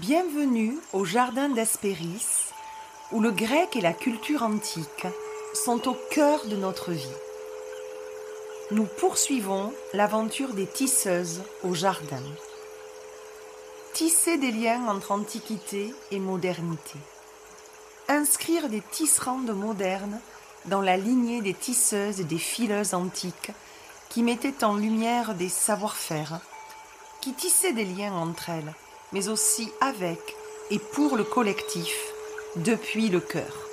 Bienvenue au jardin d'Hespéris, où le grec et la culture antique sont au cœur de notre vie. Nous poursuivons l'aventure des tisseuses au jardin. Tisser des liens entre antiquité et modernité. Inscrire des tisserandes modernes dans la lignée des tisseuses et des fileuses antiques qui mettaient en lumière des savoir-faire, qui tissaient des liens entre elles mais aussi avec et pour le collectif, depuis le cœur.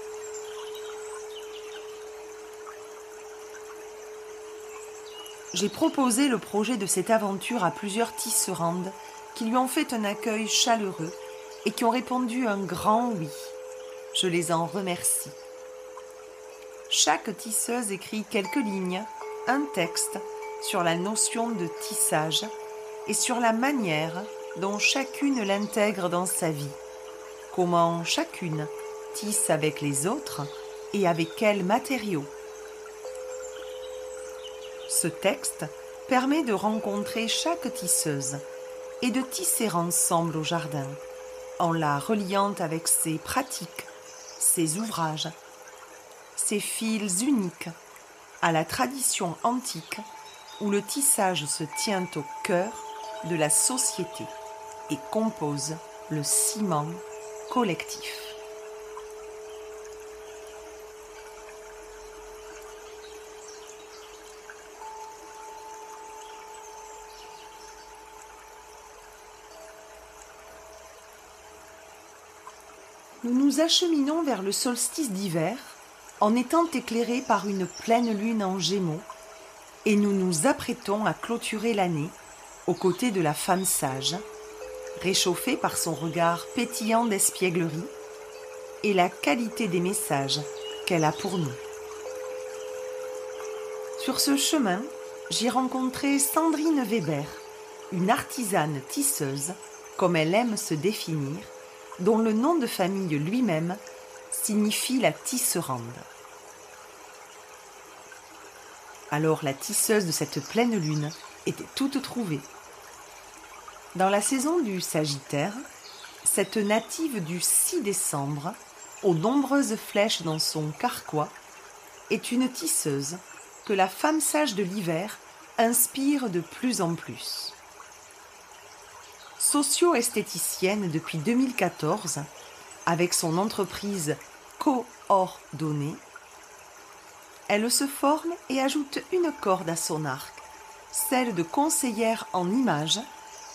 J'ai proposé le projet de cette aventure à plusieurs tisserandes qui lui ont fait un accueil chaleureux et qui ont répondu un grand oui. Je les en remercie. Chaque tisseuse écrit quelques lignes, un texte sur la notion de tissage et sur la manière dont chacune l'intègre dans sa vie, comment chacune tisse avec les autres et avec quels matériaux. Ce texte permet de rencontrer chaque tisseuse et de tisser ensemble au jardin, en la reliant avec ses pratiques, ses ouvrages, ses fils uniques, à la tradition antique où le tissage se tient au cœur de la société et compose le ciment collectif. Nous nous acheminons vers le solstice d'hiver en étant éclairés par une pleine lune en gémeaux et nous nous apprêtons à clôturer l'année aux côtés de la femme sage réchauffée par son regard pétillant d'espièglerie et la qualité des messages qu'elle a pour nous. Sur ce chemin, j'y rencontré Sandrine Weber, une artisane tisseuse, comme elle aime se définir, dont le nom de famille lui-même signifie la tisserande. Alors la tisseuse de cette pleine lune était toute trouvée. Dans la saison du Sagittaire, cette native du 6 décembre, aux nombreuses flèches dans son carquois, est une tisseuse que la femme sage de l'hiver inspire de plus en plus. Socio-esthéticienne depuis 2014, avec son entreprise coordonnée, elle se forme et ajoute une corde à son arc, celle de conseillère en images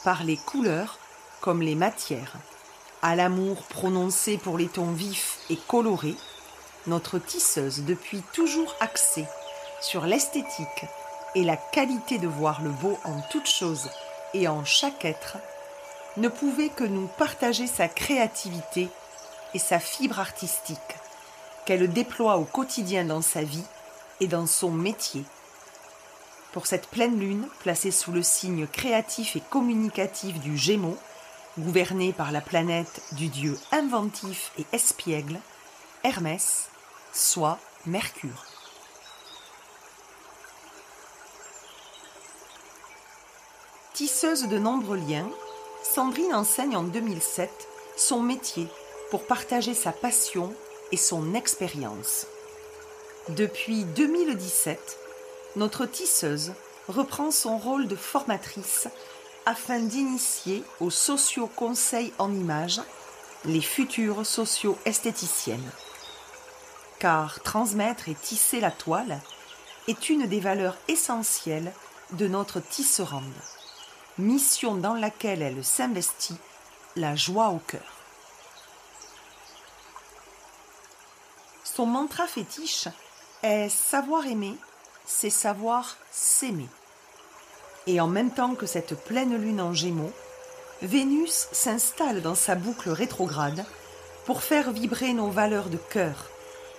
par les couleurs comme les matières. À l'amour prononcé pour les tons vifs et colorés, notre tisseuse, depuis toujours axée sur l'esthétique et la qualité de voir le beau en toute chose et en chaque être, ne pouvait que nous partager sa créativité et sa fibre artistique, qu'elle déploie au quotidien dans sa vie et dans son métier pour cette pleine lune placée sous le signe créatif et communicatif du Gémeaux, gouverné par la planète du dieu inventif et espiègle, Hermès, soit Mercure. Tisseuse de nombreux liens, Sandrine enseigne en 2007 son métier pour partager sa passion et son expérience. Depuis 2017, notre tisseuse reprend son rôle de formatrice afin d'initier aux socio-conseils en images les futures socio-esthéticiennes. Car transmettre et tisser la toile est une des valeurs essentielles de notre tisserande, mission dans laquelle elle s'investit, la joie au cœur. Son mantra fétiche est savoir aimer c'est savoir s'aimer. Et en même temps que cette pleine lune en gémeaux, Vénus s'installe dans sa boucle rétrograde pour faire vibrer nos valeurs de cœur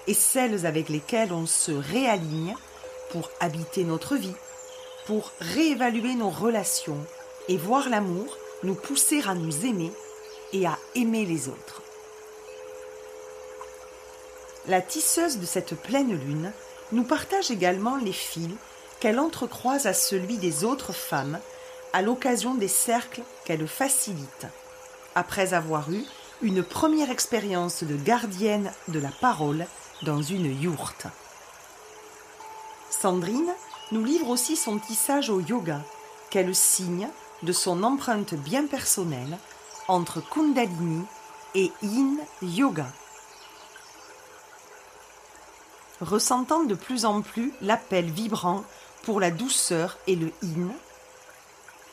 et celles avec lesquelles on se réaligne pour habiter notre vie, pour réévaluer nos relations et voir l'amour nous pousser à nous aimer et à aimer les autres. La tisseuse de cette pleine lune nous partage également les fils qu'elle entrecroise à celui des autres femmes à l'occasion des cercles qu'elle facilite, après avoir eu une première expérience de gardienne de la parole dans une yourte. Sandrine nous livre aussi son tissage au yoga, qu'elle signe de son empreinte bien personnelle entre Kundalini et Yin Yoga. Ressentant de plus en plus l'appel vibrant pour la douceur et le Yin,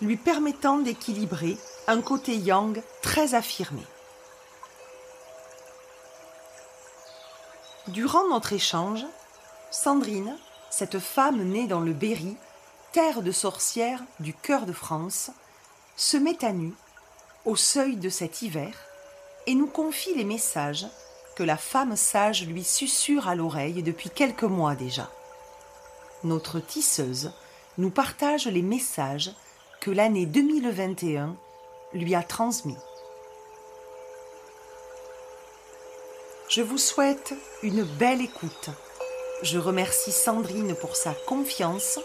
lui permettant d'équilibrer un côté yang très affirmé. Durant notre échange, Sandrine, cette femme née dans le Berry, terre de sorcières du cœur de France, se met à nu, au seuil de cet hiver, et nous confie les messages que la femme sage lui susurre à l'oreille depuis quelques mois déjà. Notre tisseuse nous partage les messages que l'année 2021 lui a transmis. Je vous souhaite une belle écoute. Je remercie Sandrine pour sa confiance,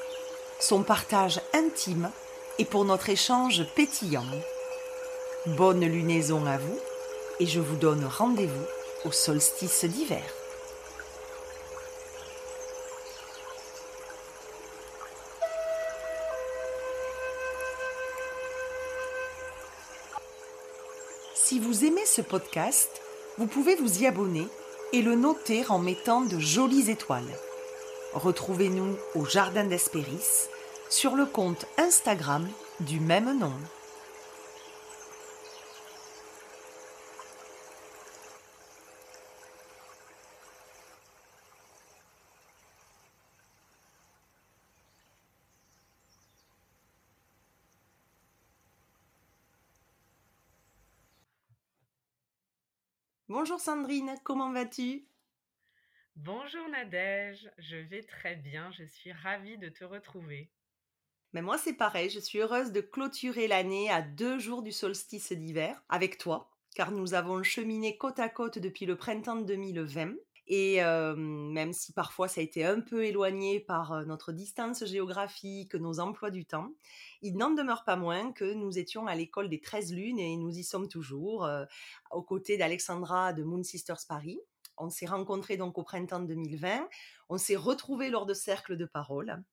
son partage intime et pour notre échange pétillant. Bonne lunaison à vous et je vous donne rendez-vous au solstice d'hiver. Si vous aimez ce podcast, vous pouvez vous y abonner et le noter en mettant de jolies étoiles. Retrouvez-nous au Jardin d'Espéris sur le compte Instagram du même nom. Bonjour Sandrine, comment vas-tu? Bonjour Nadège, je vais très bien, je suis ravie de te retrouver. Mais moi c'est pareil, je suis heureuse de clôturer l'année à deux jours du solstice d'hiver avec toi, car nous avons cheminé côte à côte depuis le printemps de 2020 et même si parfois ça a été un peu éloigné par notre distance géographique, nos emplois du temps, il n'en demeure pas moins que nous étions à l'école des 13 lunes et nous y sommes toujours, aux côtés d'Alexandra de Moon Sisters Paris. On s'est rencontrés donc au printemps 2020, on s'est retrouvés lors de cercles de parole.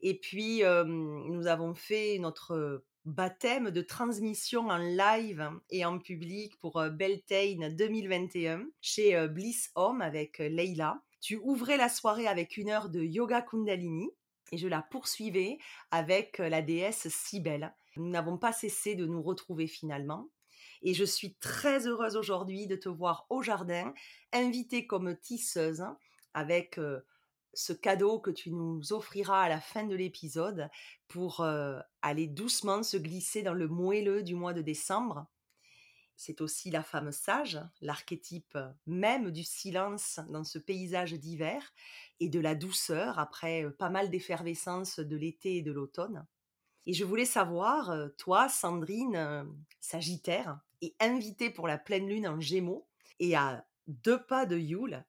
Et puis, nous avons fait notre baptême de transmission en live et en public pour Beltane 2021 chez Bliss Home avec Leila. Tu ouvrais la soirée avec une heure de yoga kundalini et je la poursuivais avec la déesse Cybèle. Nous n'avons pas cessé de nous retrouver finalement. Et je suis très heureuse aujourd'hui de te voir au jardin, invitée comme tisseuse avec ce cadeau que tu nous offriras à la fin de l'épisode pour aller doucement se glisser dans le moelleux du mois de décembre. C'est aussi la femme sage, l'archétype même du silence dans ce paysage d'hiver et de la douceur après pas mal d'effervescence de l'été et de l'automne. Et je voulais savoir, toi, Sandrine, Sagittaire, et invitée pour la pleine lune en Gémeaux, et à deux pas de Yule,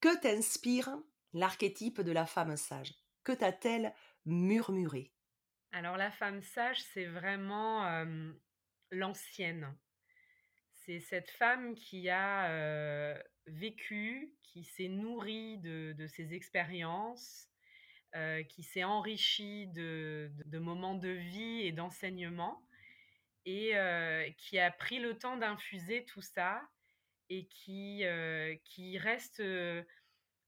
que t'inspire l'archétype de la femme sage. Que t'a-t-elle murmuré? Alors la femme sage, c'est vraiment l'ancienne. C'est cette femme qui a vécu, qui s'est nourrie de, ses expériences, qui s'est enrichie de, moments de vie et d'enseignement, et qui a pris le temps d'infuser tout ça, et qui, qui reste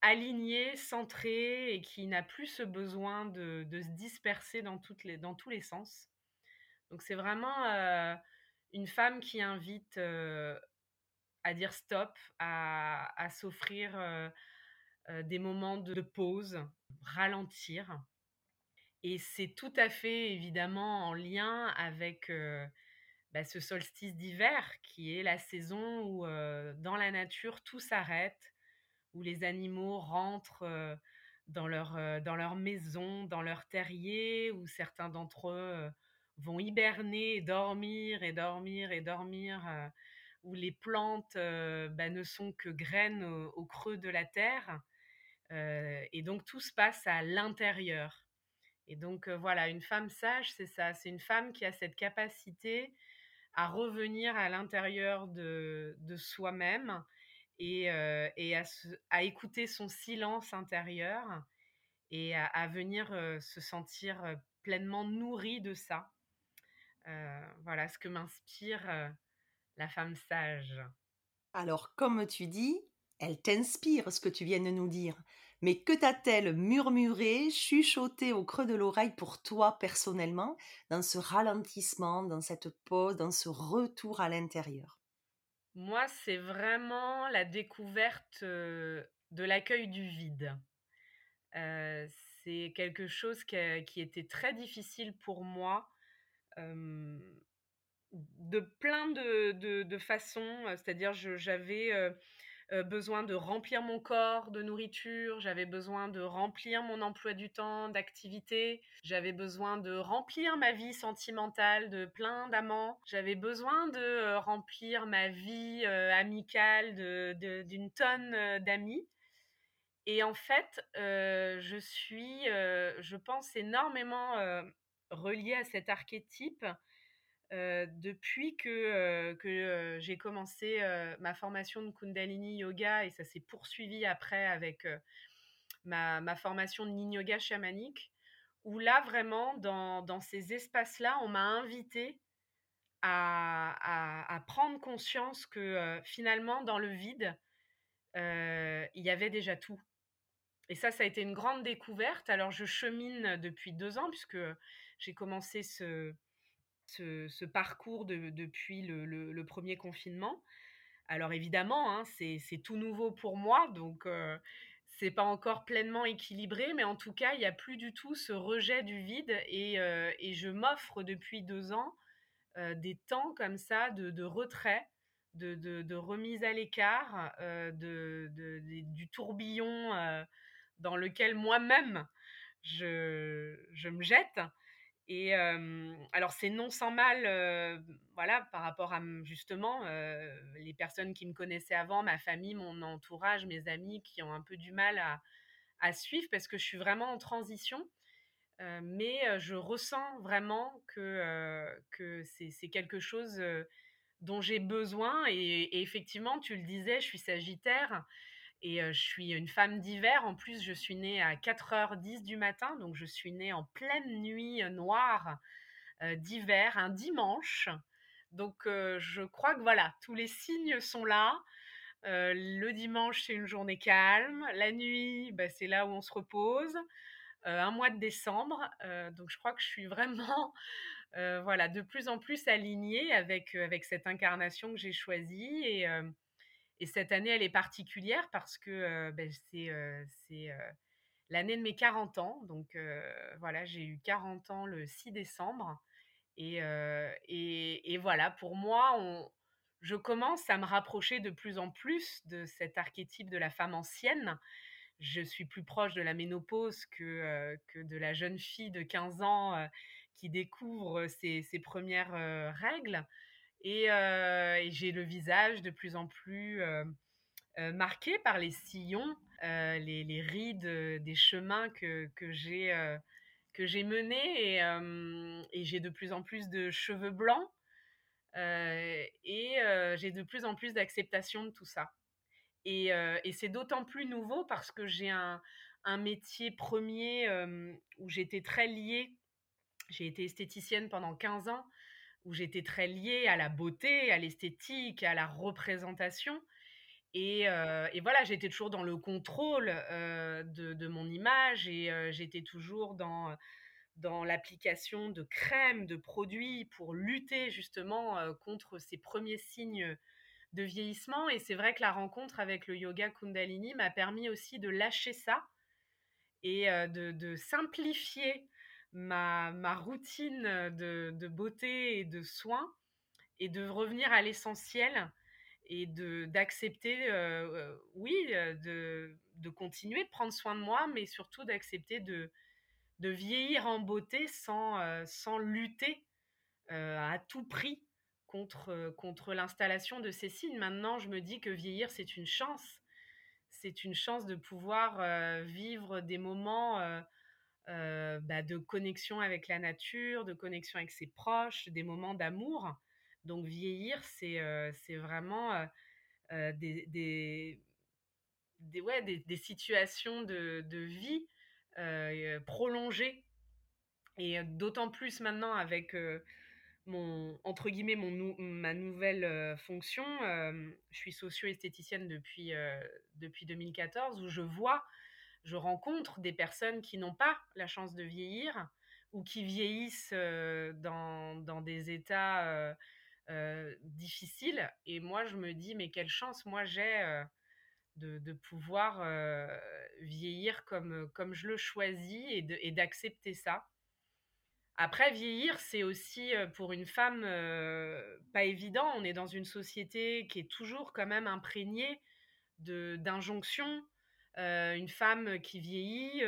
aligné, centré et qui n'a plus ce besoin de, se disperser dans, tous les sens. Donc c'est vraiment euh, une femme qui invite euh, à dire stop, à, s'offrir euh, des moments de, pause, ralentir. Et c'est tout à fait évidemment en lien avec bah, ce solstice d'hiver qui est la saison où dans la nature tout s'arrête, où les animaux rentrent dans leur, dans leur maison, dans leur terrier, où certains d'entre eux vont hiberner, dormir et dormir et dormir, où les plantes bah, ne sont que graines au, creux de la terre. et donc tout se passe à l'intérieur. Et donc voilà, une femme sage, c'est ça, c'est une femme qui a cette capacité à revenir à l'intérieur de, de soi-même et, et à, écouter son silence intérieur et à, venir se sentir pleinement nourri de ça. voilà ce que m'inspire la femme sage. Alors, comme tu dis, elle t'inspire ce que tu viens de nous dire. Mais que t'a-t-elle murmuré, chuchoté au creux de l'oreille pour toi personnellement, dans ce ralentissement, dans cette pause, dans ce retour à l'intérieur? Moi, c'est vraiment la découverte de l'accueil du vide. c'est quelque chose qui, était très difficile pour moi de plein de, façons. C'est-à-dire, j'avais besoin de remplir mon corps de nourriture, j'avais besoin de remplir mon emploi du temps d'activité, j'avais besoin de remplir ma vie sentimentale de plein d'amants, j'avais besoin de remplir ma vie amicale d'une tonne d'amis. Et en fait, je suis, je pense, énormément reliée à cet archétype depuis que, que j'ai commencé ma formation de Kundalini Yoga et ça s'est poursuivi après avec ma, ma, formation de Yin Yoga chamanique, où là vraiment, dans, dans ces espaces-là, on m'a invité à, à, prendre conscience que finalement, dans le vide, il y avait déjà tout. Et ça, ça a été une grande découverte. Alors, je chemine depuis deux ans, puisque j'ai commencé ce, ce, parcours depuis le, premier confinement. Alors évidemment, hein, c'est tout nouveau pour moi, donc euh, c'est pas encore pleinement équilibré, mais en tout cas, il n'y a plus du tout ce rejet du vide et, euh, je m'offre depuis deux ans euh, des temps comme ça de, retrait, de, remise à l'écart, du tourbillon dans lequel moi-même je, me jette. Et alors c'est non sans mal, voilà, par rapport à justement les personnes qui me connaissaient avant, ma famille, mon entourage, mes amis qui ont un peu du mal à, suivre parce que je suis vraiment en transition. mais je ressens vraiment que, que c'est quelque chose dont j'ai besoin. Et, et, effectivement, tu le disais, je suis sagittaire. Et je suis une femme d'hiver. En plus, je suis née à 4h10 du matin. Donc, je suis née en pleine nuit noire d'hiver, un dimanche. Donc, je crois que voilà, tous les signes sont là. le dimanche, c'est une journée calme. La nuit, bah, c'est là où on se repose. un mois de décembre. donc, je crois que je suis vraiment voilà, de plus en plus alignée avec, avec cette incarnation que j'ai choisie. Et et cette année, elle est particulière parce que ben, c'est l'année de mes 40 ans. Donc voilà, j'ai eu 40 ans le 6 décembre. Et, voilà, pour moi, je commence à me rapprocher de plus en plus de cet archétype de la femme ancienne. Je suis plus proche de la ménopause que, de la jeune fille de 15 ans qui découvre ses premières règles. Et, j'ai le visage de plus en plus marqué par les sillons, les, rides des chemins que, que j'ai que j'ai menés et, j'ai de plus en plus de cheveux blancs et j'ai de plus en plus d'acceptation de tout ça. Et, et c'est d'autant plus nouveau parce que j'ai un, un, métier premier où j'étais très liée. J'ai été esthéticienne pendant 15 ans où j'étais très liée à la beauté, à l'esthétique, à la représentation. Et, euh, voilà, j'étais toujours dans le contrôle euh, de, mon image et euh, j'étais toujours dans, l'application de crèmes, de produits pour lutter justement contre ces premiers signes de vieillissement. Et c'est vrai que la rencontre avec le yoga Kundalini m'a permis aussi de lâcher ça et de simplifier ma, routine de, beauté et de soins et de revenir à l'essentiel et d'accepter, euh, euh, oui, euh, de, de, continuer de prendre soin de moi, mais surtout d'accepter de, de vieillir en beauté sans, sans lutter à tout prix contre, contre l'installation de ces signes. Maintenant, je me dis que vieillir, c'est une chance. C'est une chance de pouvoir vivre des moments bah, de connexion avec la nature, de connexion avec ses proches, des moments d'amour, Donc vieillir, c'est c'est vraiment des, des, des, ouais, des, des situations de, de vie prolongées. Et d'autant plus maintenant avec mon entre guillemets mon ma nouvelle fonction, je suis socio-esthéticienne depuis depuis 2014 où je vois, je rencontre des personnes qui n'ont pas la chance de vieillir ou qui vieillissent dans, dans des états difficiles et moi je me dis mais quelle chance moi j'ai de, de, pouvoir vieillir comme comme je le choisis et d'accepter ça après, vieillir, c'est aussi pour une femme pas évident. On est dans une société qui est toujours quand même imprégnée d'injonctions. Une femme qui vieillit,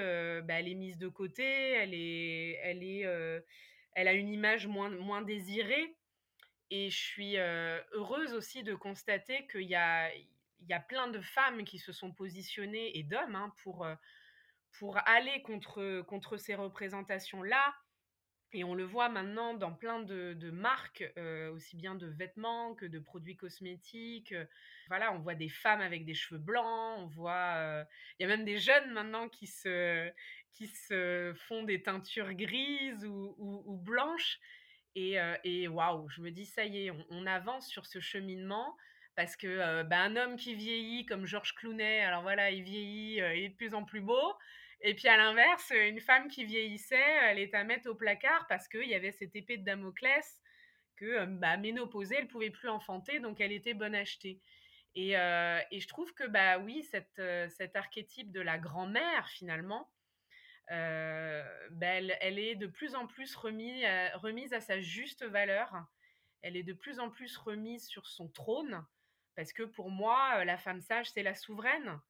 bah, elle est mise de côté, elle, est, elle, est, elle a une image moins, moins désirée. Et je suis heureuse aussi de constater qu'il y a, il y a plein de femmes qui se sont positionnées, et d'hommes, hein, pour, pour aller contre, contre ces représentations-là et on le voit maintenant dans plein de, marques, euh, aussi bien de vêtements que de produits cosmétiques. Euh, voilà, on voit des femmes avec des cheveux blancs, on voit... Euh, il y a même des jeunes maintenant qui se, qui se font des teintures grises ou, blanches. Et, waouh, je me dis, ça y est, on, avance sur ce cheminement parce que bah, un homme qui vieillit comme Georges Clooney, alors voilà, il vieillit, il est de plus en plus beau. Et puis à l'inverse, une femme qui vieillissait, elle est à mettre au placard parce qu'il y avait cette épée de Damoclès que euh, bah, ménopausée, elle pouvait plus enfanter, donc elle était bonne achetée. Et, euh, je trouve que bah oui, cette, euh, cet archétype de la grand-mère finalement, bah, elle, est de plus en plus remise à sa juste valeur. Elle est de plus en plus remise sur son trône parce que pour moi, la femme sage, c'est la souveraine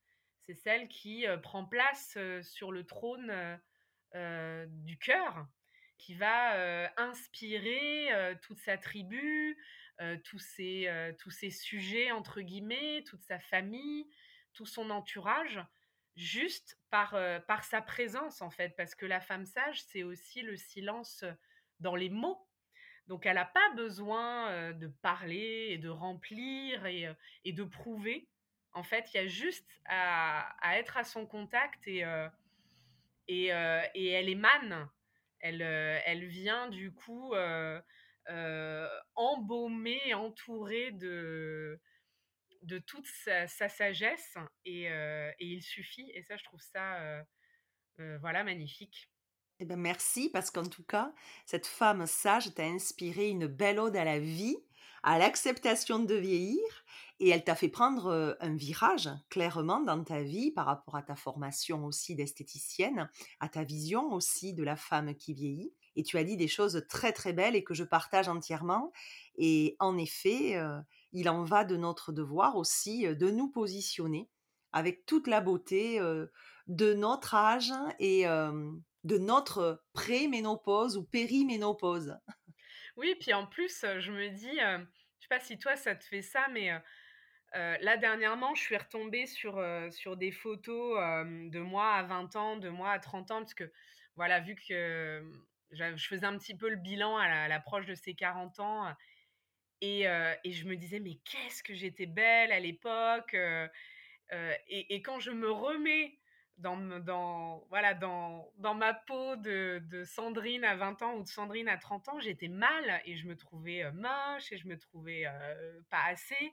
c'est celle qui prend place sur le trône du cœur, qui va inspirer toute sa tribu, tous, ses, tous ses sujets, entre guillemets, toute sa famille, tout son entourage, juste par, par sa présence, en fait, parce que la femme sage, c'est aussi le silence dans les mots. Donc elle n'a pas besoin de parler et de remplir et, et de prouver en fait, il y a juste à, être à son contact et, euh, euh, et, elle émane. Elle, euh, elle vient du coup embaumer, entourée de, de toute sa, sagesse et, il suffit. Et ça, je trouve ça voilà, magnifique. Eh ben merci parce qu'en tout cas, cette femme sage t'a inspiré une belle ode à la vie, à l'acceptation de vieillir et elle t'a fait prendre un virage clairement dans ta vie par rapport à ta formation aussi d'esthéticienne, à ta vision aussi de la femme qui vieillit. Et tu as dit des choses très très belles et que je partage entièrement. Et en effet, il en va de notre devoir aussi de nous positionner avec toute la beauté de notre âge et de notre pré-ménopause ou périménopause. Oui, puis en plus, je me dis, je sais pas si toi ça te fait ça, mais euh, là, dernièrement, je suis retombée sur, euh, des photos de moi à 20 ans, de moi à 30 ans, parce que, voilà, vu que je faisais un petit peu le bilan à l'approche de ces 40 ans, et, je me disais, mais qu'est-ce que j'étais belle à l'époque et, quand je me remets dans, dans, voilà, dans, dans ma peau de, de, Sandrine à 20 ans ou de Sandrine à 30 ans, j'étais mal et je me trouvais moche et je me trouvais pas assez.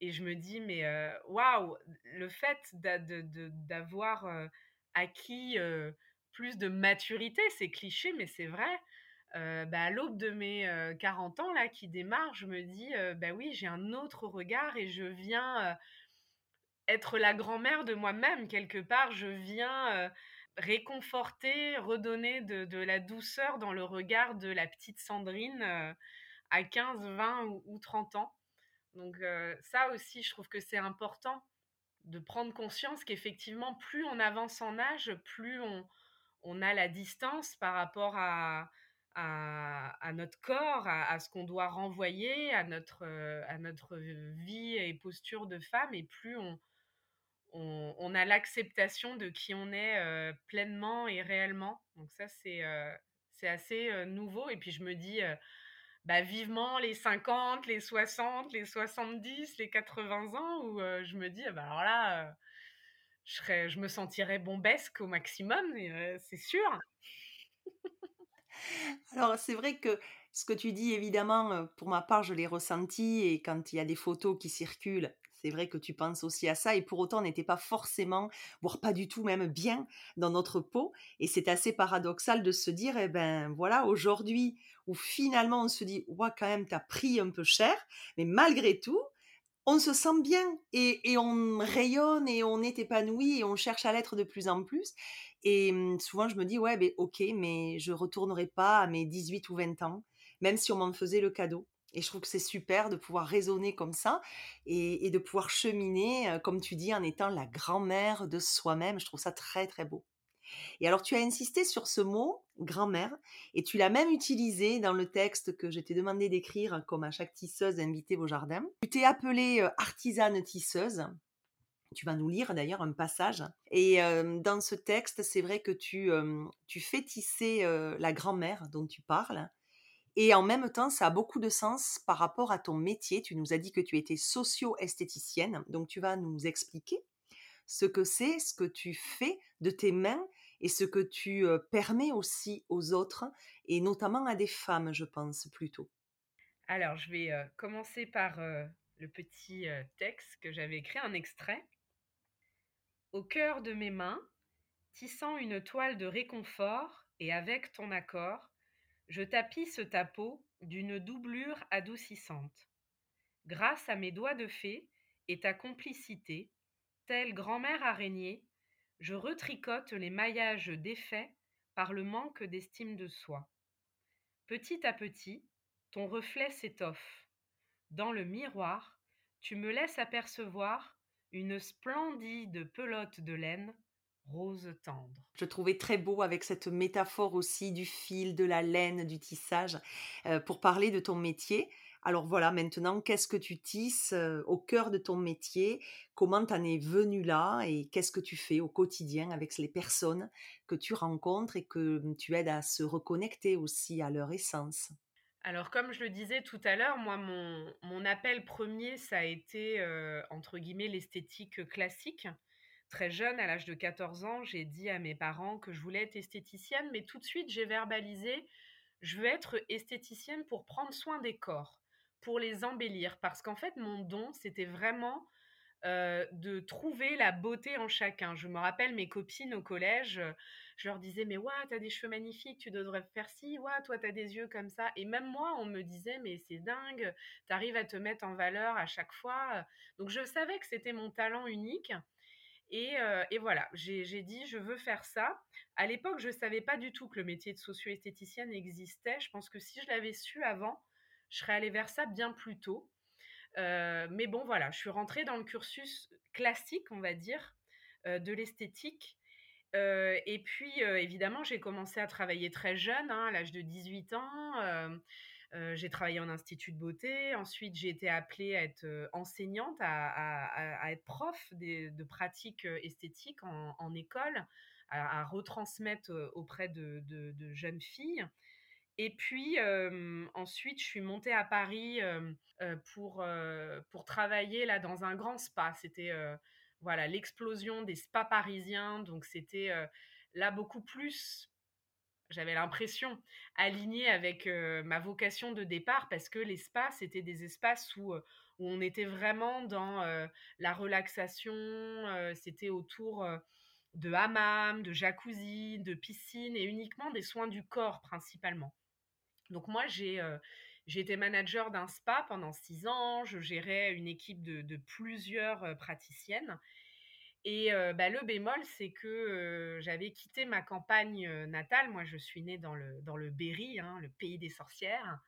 Et je me dis, mais waouh, le fait d'avoir acquis plus de maturité, c'est cliché, mais c'est vrai. Bah, à l'aube de mes 40 ans là qui démarre, je me dis bah oui, j'ai un autre regard et je viens être la grand-mère de moi-même quelque part. Je viens réconforter, redonner de, la douceur dans le regard de la petite Sandrine à 15, 20 ou 30 ans. Donc ça aussi, je trouve que c'est important de prendre conscience qu'effectivement, plus on avance en âge, plus on, a la distance par rapport à, notre corps, à, ce qu'on doit renvoyer, à notre vie et posture de femme, et plus on, on, a l'acceptation de qui on est pleinement et réellement. Donc ça, c'est c'est assez nouveau. Et puis je me dis bah, vivement les 50, les 60, les 70, les 80 ans où je me dis, «Ah bah, alors là, je, serais, je me sentirais bombesque au maximum, c'est sûr. alors c'est vrai que ce que tu dis, évidemment, pour ma part, je l'ai ressenti et quand il y a des photos qui circulent, c'est vrai que tu penses aussi à ça et pour autant on n'était pas forcément, voire pas du tout même bien dans notre peau et c'est assez paradoxal de se dire, eh ben voilà, aujourd'hui où finalement on se dit, ouais quand même t'as pris un peu cher, mais malgré tout, on se sent bien et, on rayonne et on est épanoui et on cherche à l'être de plus en plus. Et mmh, souvent, je me dis, ouais, ben, ok, mais je retournerai pas à mes 18 ou 20 ans, même si on m'en faisait le cadeau. Et je trouve que c'est super de pouvoir raisonner comme ça et, de pouvoir cheminer, comme tu dis, en étant la grand-mère de soi-même. Je trouve ça très, très beau. Et alors, tu as insisté sur ce mot, grand-mère, et tu l'as même utilisé dans le texte que je t'ai demandé d'écrire, comme à chaque tisseuse inviter vos jardins. Tu t'es appelée artisane tisseuse. Tu vas nous lire d'ailleurs un passage. Et dans ce texte, c'est vrai que tu fais tisser la grand-mère dont tu parles. Et en même temps, ça a beaucoup de sens par rapport à ton métier. Tu nous as dit que tu étais socio-esthéticienne, donc tu vas nous expliquer ce que c'est, ce que tu fais de tes mains et ce que tu permets aussi aux autres, et notamment à des femmes, je pense plutôt. Alors, je vais commencer par le petit texte que j'avais écrit, un extrait. Au cœur de mes mains, tissant une toile de réconfort, et avec ton accord, je tapisse ta peau d'une doublure adoucissante. Grâce à mes doigts de fée et ta complicité, telle grand-mère araignée, je retricote les maillages défaits par le manque d'estime de soi. Petit à petit, ton reflet s'étoffe. Dans le miroir, tu me laisses apercevoir une splendide pelote de laine rose tendre. Je trouvais très beau avec cette métaphore aussi du fil, de la laine, du tissage, euh, pour parler de ton métier. Alors voilà, maintenant, qu'est-ce que tu tisses euh, au cœur de ton métier? Comment t'en es venu là? Et qu'est-ce que tu fais au quotidien avec les personnes que tu rencontres et que tu aides à se reconnecter aussi à leur essence? Alors, comme je le disais tout à l'heure, moi, mon, appel premier, ça a été, euh, entre guillemets, l'esthétique classique très jeune, à l'âge de 14 ans, j'ai dit à mes parents que je voulais être esthéticienne, mais tout de suite, j'ai verbalisé, je veux être esthéticienne pour prendre soin des corps, pour les embellir, parce qu'en fait, mon don, c'était vraiment euh, de trouver la beauté en chacun. Je me rappelle mes copines au collège, je leur disais, mais ouais, t'as des cheveux magnifiques, tu devrais faire ci, ouais, toi, t'as des yeux comme ça. Et même moi, on me disait, mais c'est dingue, t'arrives à te mettre en valeur à chaque fois. Donc, je savais que c'était mon talent unique. Et, voilà, j'ai dit, je veux faire ça. À l'époque, je ne savais pas du tout que le métier de socio-esthéticienne existait. Je pense que si je l'avais su avant, je serais allée vers ça bien plus tôt. mais bon, voilà, je suis rentrée dans le cursus classique, on va dire, de l'esthétique. et puis, évidemment, j'ai commencé à travailler très jeune, hein, à l'âge de 18 ans. Euh, j'ai travaillé en institut de beauté. Ensuite, j'ai été appelée à être euh, enseignante, à, être prof de pratiques euh, esthétiques en, école, à, retransmettre auprès de, jeunes filles. Et puis ensuite, je suis montée à Paris pour, pour travailler là dans un grand spa. C'était voilà l'explosion des spas parisiens. Donc c'était là beaucoup plus j'avais l'impression, alignée avec ma vocation de départ, parce que l'espace c'était des espaces où, où on était vraiment dans la relaxation, c'était autour de hammam, de jacuzzi, de piscine, et uniquement des soins du corps principalement. Donc moi, j'ai été manager d'un spa pendant six ans, je gérais une équipe de plusieurs praticiennes. Et bah, le bémol, c'est que j'avais quitté ma campagne natale. Moi, je suis née dans le, dans le Berry, hein, le pays des sorcières.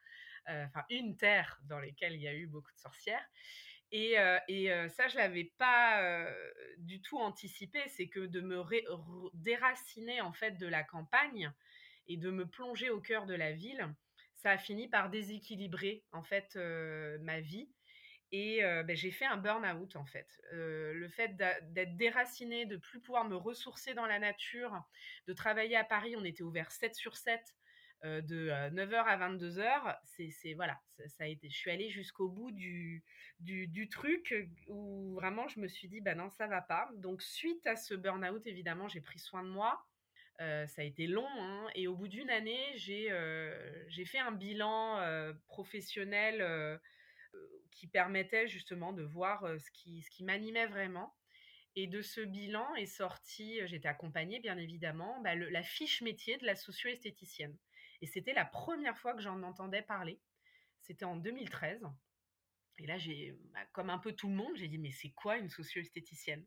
Enfin, une terre dans laquelle il y a eu beaucoup de sorcières. Et, et ça, je l'avais pas du tout anticipé. C'est que de me déraciner en fait de la campagne et de me plonger au cœur de la ville, ça a fini par déséquilibrer en fait ma vie et ben, j'ai fait un burn-out en fait. le fait d'être déracinée, de plus pouvoir me ressourcer dans la nature, de travailler à Paris, on était ouvert 7 sur 7. de 9h à 22h, c'est voilà, ça, a été. Je suis allée jusqu'au bout du, du, truc où vraiment je me suis dit bah non ça va pas. Donc suite à ce burn-out évidemment j'ai pris soin de moi. ça a été long hein, et au bout d'une année j'ai j'ai fait un bilan professionnel qui permettait justement de voir ce qui, ce qui m'animait vraiment. Et de ce bilan est sorti, j'étais accompagnée bien évidemment, bah, la fiche métier de la socio-esthéticienne. Et c'était la première fois que j'en entendais parler. C'était en 2013. Et là, j'ai, bah, comme un peu tout le monde, j'ai dit mais c'est quoi une socio-esthéticienne?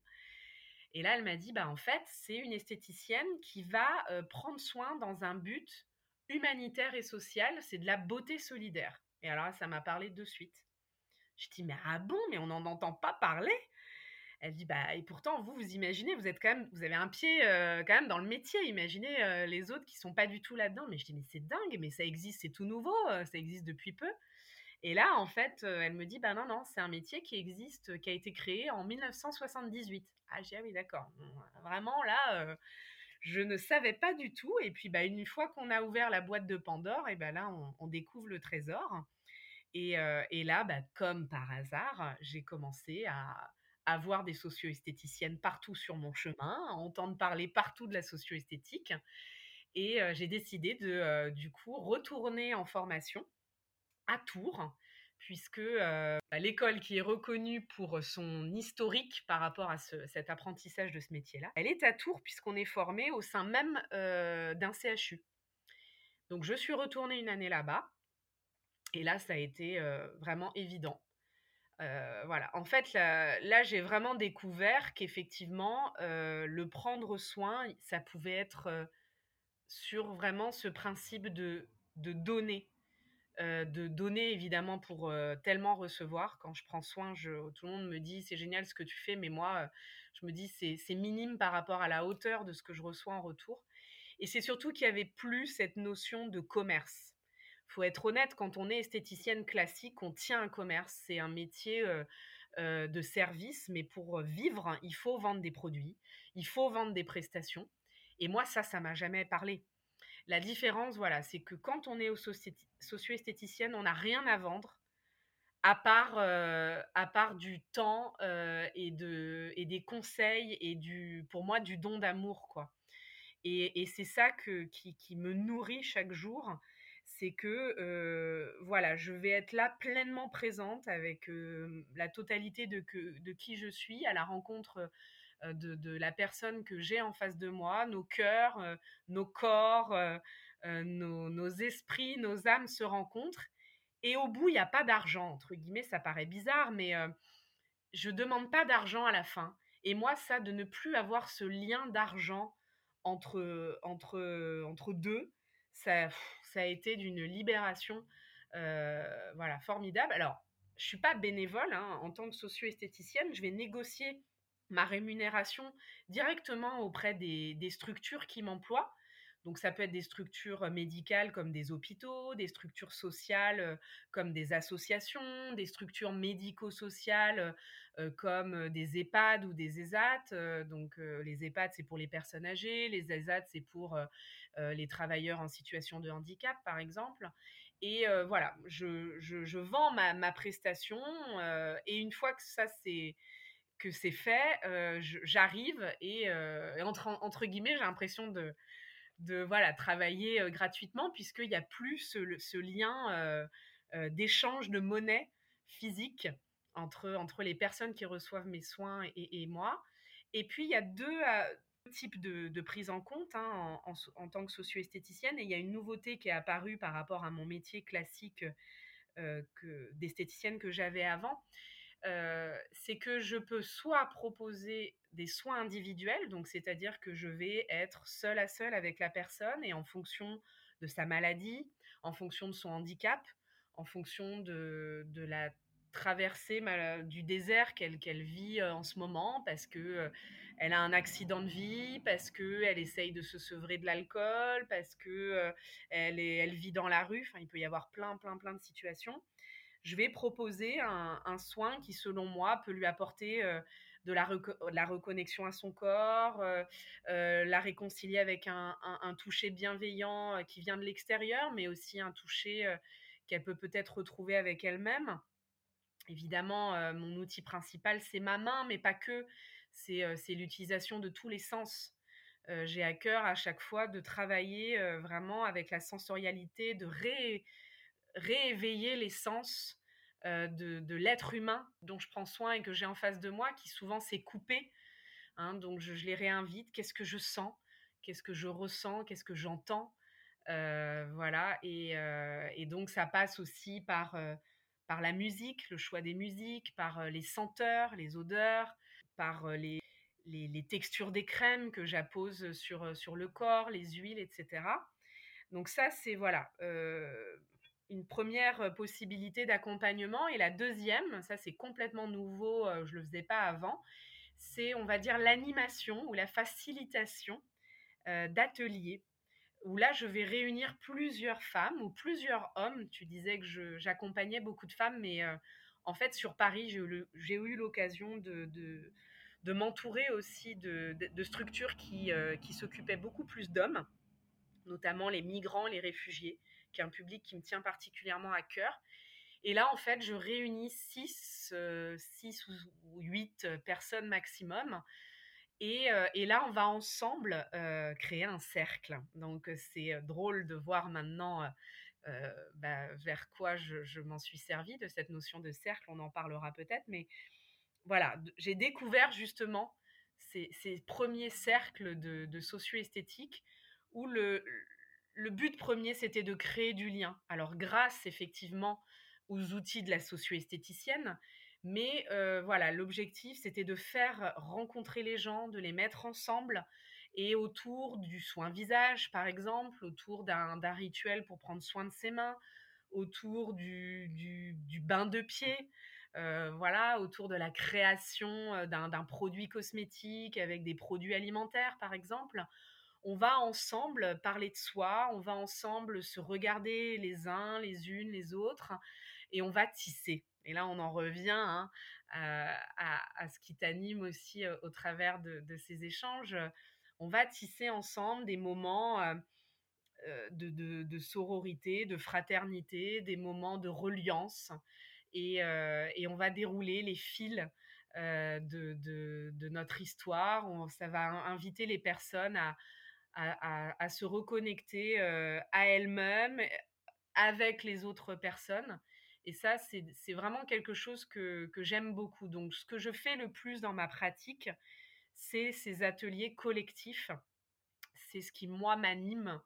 Et là, elle m'a dit bah en fait c'est une esthéticienne qui va prendre soin dans un but humanitaire et social, c'est de la beauté solidaire. Et alors ça m'a parlé de suite. Je dis mais ah bon, mais on n'en entend pas parler. Elle dit bah et pourtant vous vous imaginez vous êtes quand même vous avez un pied quand même dans le métier. Imaginez les autres qui sont pas du tout là-dedans. Mais je dis mais c'est dingue mais ça existe c'est tout nouveau ça existe depuis peu. Et là en fait elle me dit bah non non c'est un métier qui existe qui a été créé en 1978 ah j'ai ah oui d'accord. Vraiment là je ne savais pas du tout. Et puis bah une fois qu'on a ouvert la boîte de Pandore et ben là on, découvre le trésor et, là bah, comme par hasard j'ai commencé à avoir des socio-esthéticiennes partout sur mon chemin, entendre parler partout de la socio-esthétique. Et j'ai décidé de, du coup, retourner en formation à Tours, puisque bah, l'école qui est reconnue pour son historique par rapport à cet apprentissage de ce métier-là, elle est à Tours puisqu'on est formé au sein même d'un CHU. Donc je suis retournée une année là-bas, et là ça a été vraiment évident voilà. En fait, là, j'ai vraiment découvert qu'effectivement, le prendre soin, ça pouvait être sur vraiment ce principe de, donner. de donner évidemment pour tellement recevoir. Quand je prends soin, tout le monde me dit c'est génial ce que tu fais, mais moi, je me dis c'est minime par rapport à la hauteur de ce que je reçois en retour. Et c'est surtout qu'il y avait plus cette notion de commerce faut être honnête, quand on est esthéticienne classique, on tient un commerce. C'est un métier de service, mais pour vivre, il faut vendre des produits, il faut vendre des prestations. Et moi, ça, ça m'a jamais parlé. La différence, voilà, c'est que quand on est socio-esthéticienne, on n'a rien à vendre à part, à part du temps et, de, et des conseils et du, pour moi, du don d'amour, quoi. Et, c'est ça que, qui, me nourrit chaque jour c'est que voilà, je vais être là pleinement présente avec la totalité de, qui je suis à la rencontre de, la personne que j'ai en face de moi, nos cœurs, nos corps, nos, esprits, nos âmes se rencontrent. Et au bout, il n'y a pas d'argent, entre guillemets, ça paraît bizarre, mais je demande pas d'argent à la fin. Et moi, ça, de ne plus avoir ce lien d'argent entre, entre, entre deux, ça, ça a été d'une libération euh, voilà, formidable. Alors, je suis pas bénévole hein, en tant que socio-esthéticienne, je vais négocier ma rémunération directement auprès des structures qui m'emploient. Donc ça peut être des structures médicales comme des hôpitaux, des structures sociales comme des associations, des structures médico-sociales comme des EHPAD ou des ESAT. donc les EHPAD c'est pour les personnes âgées, les ESAT c'est pour les travailleurs en situation de handicap par exemple. Et voilà, je, je, vends ma, ma prestation et une fois que ça c'est que c'est fait, j'arrive et entre, entre guillemets j'ai l'impression de de voilà travailler gratuitement puisqu'il n'y a plus ce, lien d'échange de monnaie physique entre, entre les personnes qui reçoivent mes soins et, moi. Et puis il y a deux types de, prise en compte hein, en, tant que socio-esthéticienne et il y a une nouveauté qui est apparue par rapport à mon métier classique d'esthéticienne que j'avais avant. c'est que je peux soit proposer des soins individuels, donc c'est-à-dire que je vais être seule à seule avec la personne et en fonction de sa maladie, en fonction de son handicap, en fonction de, de la traversée du désert qu'elle vit en ce moment parce que elle a un accident de vie, parce que elle essaye de se sevrer de l'alcool, parce que elle, est, elle vit dans la rue. Enfin, il peut y avoir plein, plein, plein de situations. Je vais proposer un soin qui, selon moi, peut lui apporter de la, la, reconnexion à son corps, la réconcilier avec un, un, toucher bienveillant qui vient de l'extérieur, mais aussi un toucher qu'elle peut peut-être retrouver avec elle-même. Évidemment, mon outil principal, c'est ma main, mais pas que. C'est l'utilisation de tous les sens. J'ai à cœur à chaque fois de travailler vraiment avec la sensorialité, de rééveiller les sens de, l'être humain dont je prends soin et que j'ai en face de moi, qui souvent s'est coupé. Hein. donc je, les réinvite. Qu'est-ce que je sens? Qu'est-ce que je ressens? Qu'est-ce que j'entends? Voilà. Et, donc ça passe aussi par, par la musique, le choix des musiques, par les senteurs, les odeurs, par les, les, textures des crèmes que j'appose sur, sur le corps, les huiles, etc. Donc ça, c'est voilà une première possibilité d'accompagnement. Et la deuxième, ça c'est complètement nouveau, je ne le faisais pas avant, c'est on va dire l'animation ou la facilitation d'ateliers où là je vais réunir plusieurs femmes ou plusieurs hommes. Tu disais que j'accompagnais beaucoup de femmes, mais en fait sur Paris j'ai eu l'occasion de, de, m'entourer aussi de, de structures qui, qui s'occupaient beaucoup plus d'hommes, notamment les migrants, les réfugiés qui est un public qui me tient particulièrement à cœur. Et là, en fait, je réunis 6 euh, six ou 8 personnes maximum. Et, euh, et, là, on va ensemble euh, créer un cercle. Donc, c'est drôle de voir maintenant bah, vers quoi je, m'en suis servi de cette notion de cercle. On en parlera peut-être. Mais voilà, j'ai découvert justement ces, ces, premiers cercles de, de socio-esthétique où le, le but premier, c'était de créer du lien. Alors, grâce effectivement aux outils de la socio-esthéticienne, mais euh, voilà, l'objectif, c'était de faire rencontrer les gens, de les mettre ensemble et autour du soin visage, par exemple, autour d'un rituel pour prendre soin de ses mains, autour du, bain de pied, euh, voilà, autour de la création euh, d'un produit cosmétique avec des produits alimentaires, par exemple on va ensemble parler de soi, on va ensemble se regarder les uns, les unes, les autres, et on va tisser. Et là, on en revient hein, à, ce qui t'anime aussi au travers de, ces échanges. On va tisser ensemble des moments de, sororité, de fraternité, des moments de reliance, et, on va dérouler les fils de, notre histoire. ça va inviter les personnes à, à, se reconnecter à elle-même, avec les autres personnes. Et ça, c'est vraiment quelque chose que, j'aime beaucoup. Donc, ce que je fais le plus dans ma pratique, c'est ces ateliers collectifs. C'est ce qui, moi, m'anime.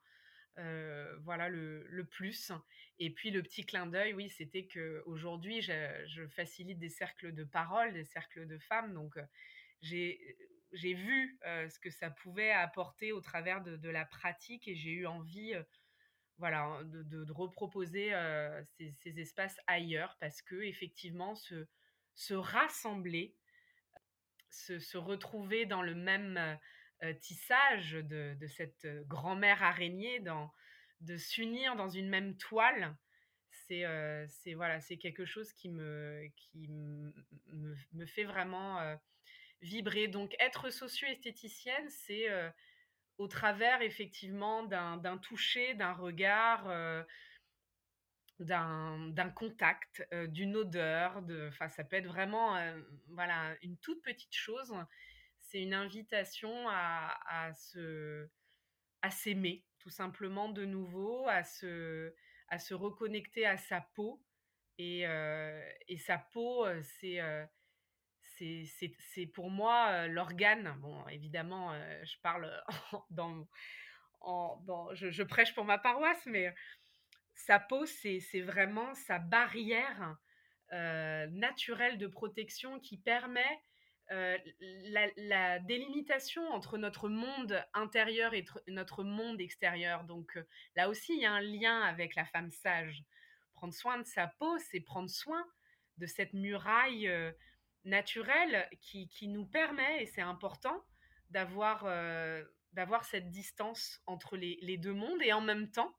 voilà le, plus. Et puis le petit clin d'œil, oui, c'était que aujourd'hui, je, je, facilite des cercles de parole, des cercles de femmes. Donc, j'ai j'ai vu ce que ça pouvait apporter au travers de, la pratique et j'ai eu envie voilà, hein, de, reproposer ces, espaces ailleurs parce que effectivement se, se rassembler, se, retrouver dans le même tissage de, cette grand-mère araignée, dans, de s'unir dans une même toile, c'est c'est voilà, c'est quelque chose qui me, qui me, fait vraiment vibrer. Donc être socio-esthéticienne, c'est euh, au travers effectivement d'un toucher, d'un regard, euh, d'un contact, euh, d'une odeur. De, ça peut être vraiment voilà, une toute petite chose. C'est une invitation à, à se à s'aimer tout simplement de nouveau, à se, à se reconnecter à sa peau. Et, et sa peau, c'est c'est pour moi l'organe. Bon, évidemment, je parle dans, en, je, prêche pour ma paroisse, mais sa peau, c'est vraiment sa barrière naturelle de protection qui permet la, délimitation entre notre monde intérieur et notre monde extérieur. Donc là aussi, il y a un lien avec la femme sage. Prendre soin de sa peau, c'est prendre soin de cette muraille naturel qui, nous permet, et c'est important, d'avoir euh, d'avoir cette distance entre les, deux mondes et en même temps,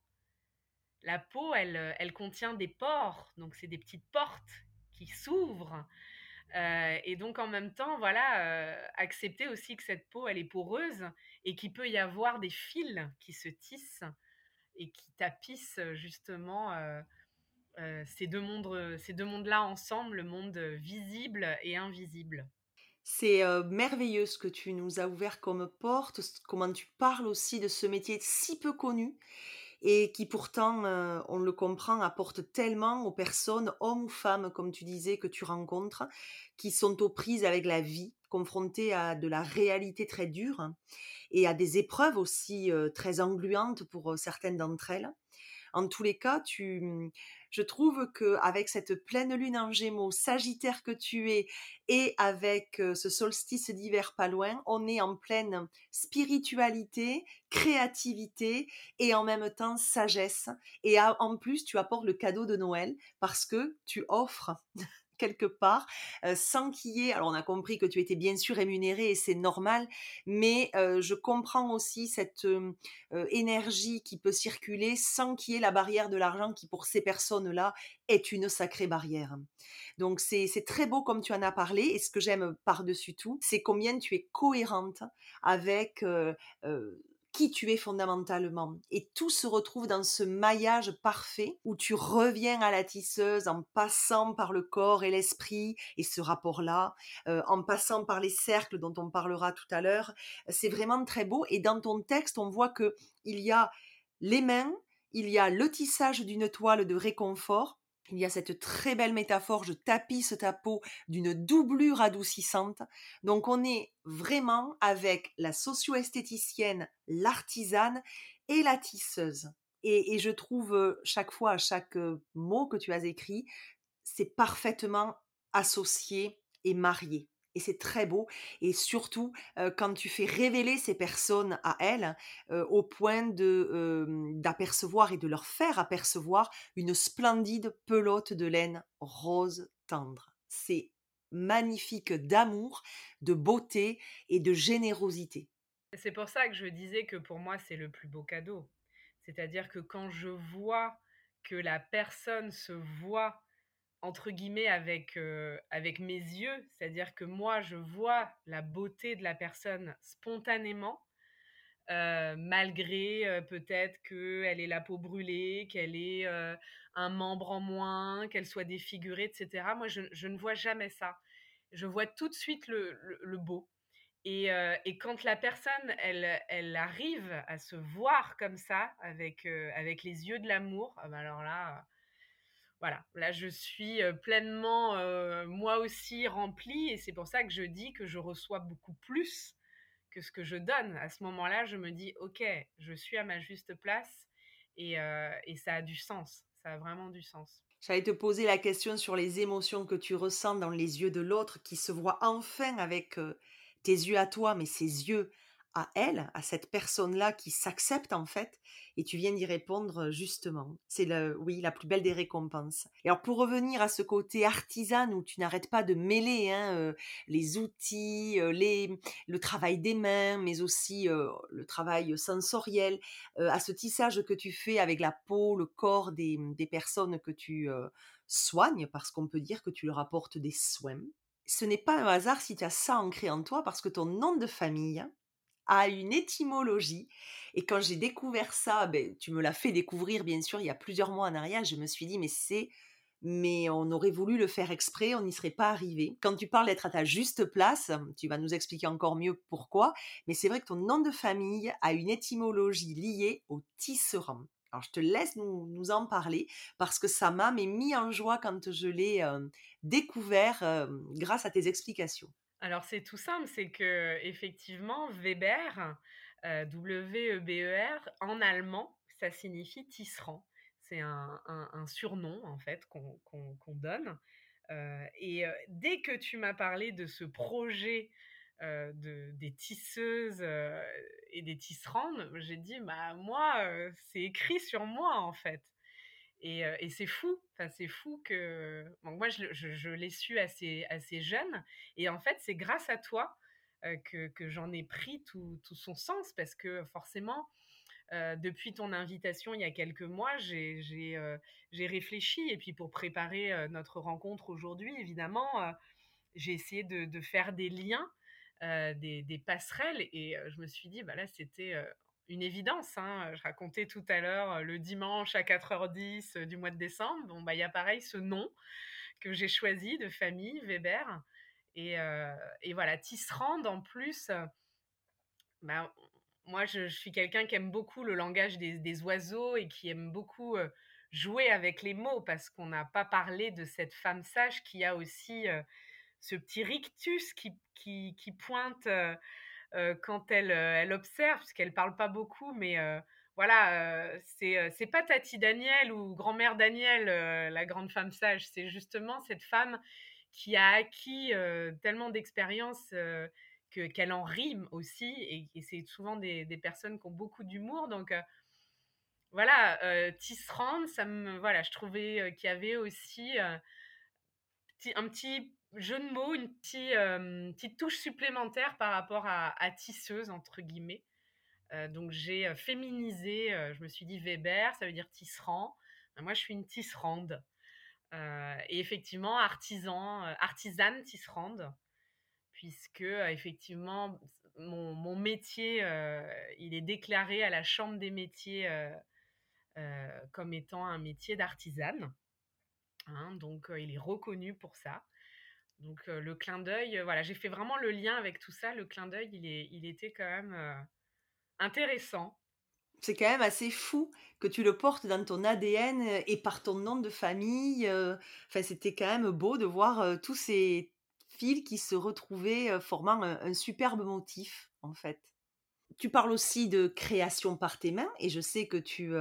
la peau, elle, elle contient des pores, donc c'est des petites portes qui s'ouvrent et donc en même temps, voilà, accepter aussi que cette peau, elle est poreuse et qu'il peut y avoir des fils qui se tissent et qui tapissent justement ces deux mondes, ces deux mondes-là ensemble, le monde visible et invisible. C'est merveilleux ce que tu nous as ouvert comme porte, comment tu parles aussi de ce métier si peu connu et qui pourtant, on le comprend, apporte tellement aux personnes, hommes ou femmes, comme tu disais, que tu rencontres, qui sont aux prises avec la vie, confrontées à de la réalité très dure et à des épreuves aussi très engluantes pour certaines d'entre elles. En tous les cas, tu, mmh, je trouve que avec cette pleine lune en Gémeaux, Sagittaire que tu es, et avec ce solstice d'hiver pas loin, on est en pleine spiritualité, créativité et en même temps sagesse. Et en plus, tu apportes le cadeau de Noël parce que tu offres quelque part, sans qu'il y ait. Alors, on a compris que tu étais bien sûr rémunéré et c'est normal, mais je comprends aussi cette énergie qui peut circuler sans qu'il y ait la barrière de l'argent qui, pour ces personnes-là, est une sacrée barrière. Donc, c'est très beau comme tu en as parlé et ce que j'aime par-dessus tout, c'est combien tu es cohérente avec qui tu es fondamentalement. Et tout se retrouve dans ce maillage parfait où tu reviens à la tisseuse en passant par le corps et l'esprit et ce rapport-là, euh, en passant par les cercles dont on parlera tout à l'heure. C'est vraiment très beau. Et dans ton texte, on voit que il y a les mains, il y a le tissage d'une toile de réconfort, il y a cette très belle métaphore, je tapisse ta peau d'une doublure adoucissante. Donc on est vraiment avec la socio-esthéticienne, l'artisane et la tisseuse. Et, et, je trouve chaque fois, à chaque mot que tu as écrit, c'est parfaitement associé et marié et c'est très beau. Et surtout, quand tu fais révéler ces personnes à elles, au point de d'apercevoir et de leur faire apercevoir une splendide pelote de laine rose tendre. C'est magnifique d'amour, de beauté et de générosité. C'est pour ça que je disais que pour moi, c'est le plus beau cadeau. C'est-à-dire que quand je vois que la personne se voit entre guillemets avec, avec mes yeux, c'est-à-dire que moi je vois la beauté de la personne spontanément, malgré peut-être qu'elle ait la peau brûlée, qu'elle ait un membre en moins, qu'elle soit défigurée, etc. Moi je, je, ne vois jamais ça. Je vois tout de suite le, le, beau. Et, et, quand la personne, elle, elle arrive à se voir comme ça, avec, avec les yeux de l'amour, ah ben alors là, voilà, là je suis pleinement moi aussi remplie et c'est pour ça que je dis que je reçois beaucoup plus que ce que je donne. À ce moment-là, je me dis ok, je suis à ma juste place et, et ça a du sens, ça a vraiment du sens. J'allais te poser la question sur les émotions que tu ressens dans les yeux de l'autre qui se voit enfin avec tes yeux à toi, mais ses yeux à elle, à cette personne-là qui s'accepte en fait, et tu viens d'y répondre justement. C'est le, oui, la plus belle des récompenses. Et alors pour revenir à ce côté artisan où tu n'arrêtes pas de mêler hein, les outils, les, le travail des mains, mais aussi le travail sensoriel, à ce tissage que tu fais avec la peau, le corps des, des personnes que tu soignes, parce qu'on peut dire que tu leur apportes des soins. Ce n'est pas un hasard si tu as ça ancré en toi, parce que ton nom de famille, a une étymologie. Et quand j'ai découvert ça, ben, tu me l'as fait découvrir, bien sûr, il y a plusieurs mois en arrière, je me suis dit, mais c'est. Mais on aurait voulu le faire exprès, on n'y serait pas arrivé. Quand tu parles d'être à ta juste place, tu vas nous expliquer encore mieux pourquoi, mais c'est vrai que ton nom de famille a une étymologie liée au tisserand. Alors je te laisse nous, nous en parler parce que ça m'a mis en joie quand je l'ai euh, découvert euh, grâce à tes explications. Alors c'est tout simple, c'est que effectivement Weber, euh, W-E-B-E-R, en allemand, ça signifie tisserand. C'est un, surnom en fait qu'on donne. Euh, et euh, dès que tu m'as parlé de ce projet de, des tisseuses et des tisserandes, j'ai dit bah moi c'est écrit sur moi en fait. Et, c'est fou, enfin, c'est fou que. moi, je, l'ai su assez, jeune. Et en fait, c'est grâce à toi que, j'en ai pris tout, son sens. Parce que forcément, depuis ton invitation il y a quelques mois, j'ai réfléchi. Et puis, pour préparer notre rencontre aujourd'hui, évidemment, j'ai essayé de, faire des liens, des, passerelles, et je me suis dit, bah là, c'était une évidence. Hein. Je racontais tout à l'heure le dimanche à 4h10 du mois de décembre. Bon, bah, il y a pareil ce nom que j'ai choisi de famille, Weber. Et, et voilà, Tisserand, en plus, bah, moi, je, suis quelqu'un qui aime beaucoup le langage des, oiseaux et qui aime beaucoup jouer avec les mots parce qu'on n'a pas parlé de cette femme sage qui a aussi ce petit rictus qui pointe quand elle, elle observe, parce qu'elle parle pas beaucoup, mais voilà, c'est c'est pas Tati Daniel ou grand-mère Daniel, la grande femme sage, c'est justement cette femme qui a acquis tellement d'expérience que qu'elle en rime aussi, et, c'est souvent des, des, personnes qui ont beaucoup d'humour, donc voilà, euh, ça me, voilà, je trouvais qu'il y avait aussi un petit jeu de mots, une petite, touche supplémentaire par rapport à, tisseuse, entre guillemets. donc j'ai féminisé, je me suis dit Weber, ça veut dire tisserand. Ben, moi, je suis une tisserande. et effectivement, artisan, artisane tisserande, puisque effectivement, mon, mon métier, il est déclaré à la Chambre des métiers comme étant un métier d'artisane. Hein, donc, il est reconnu pour ça. Donc, le clin d'œil, voilà, j'ai fait vraiment le lien avec tout ça. Le clin d'œil, il, il était quand même intéressant. C'est quand même assez fou que tu le portes dans ton ADN et par ton nom de famille. Enfin, c'était quand même beau de voir tous ces fils qui se retrouvaient formant un superbe motif, en fait. Tu parles aussi de création par tes mains et je sais que tu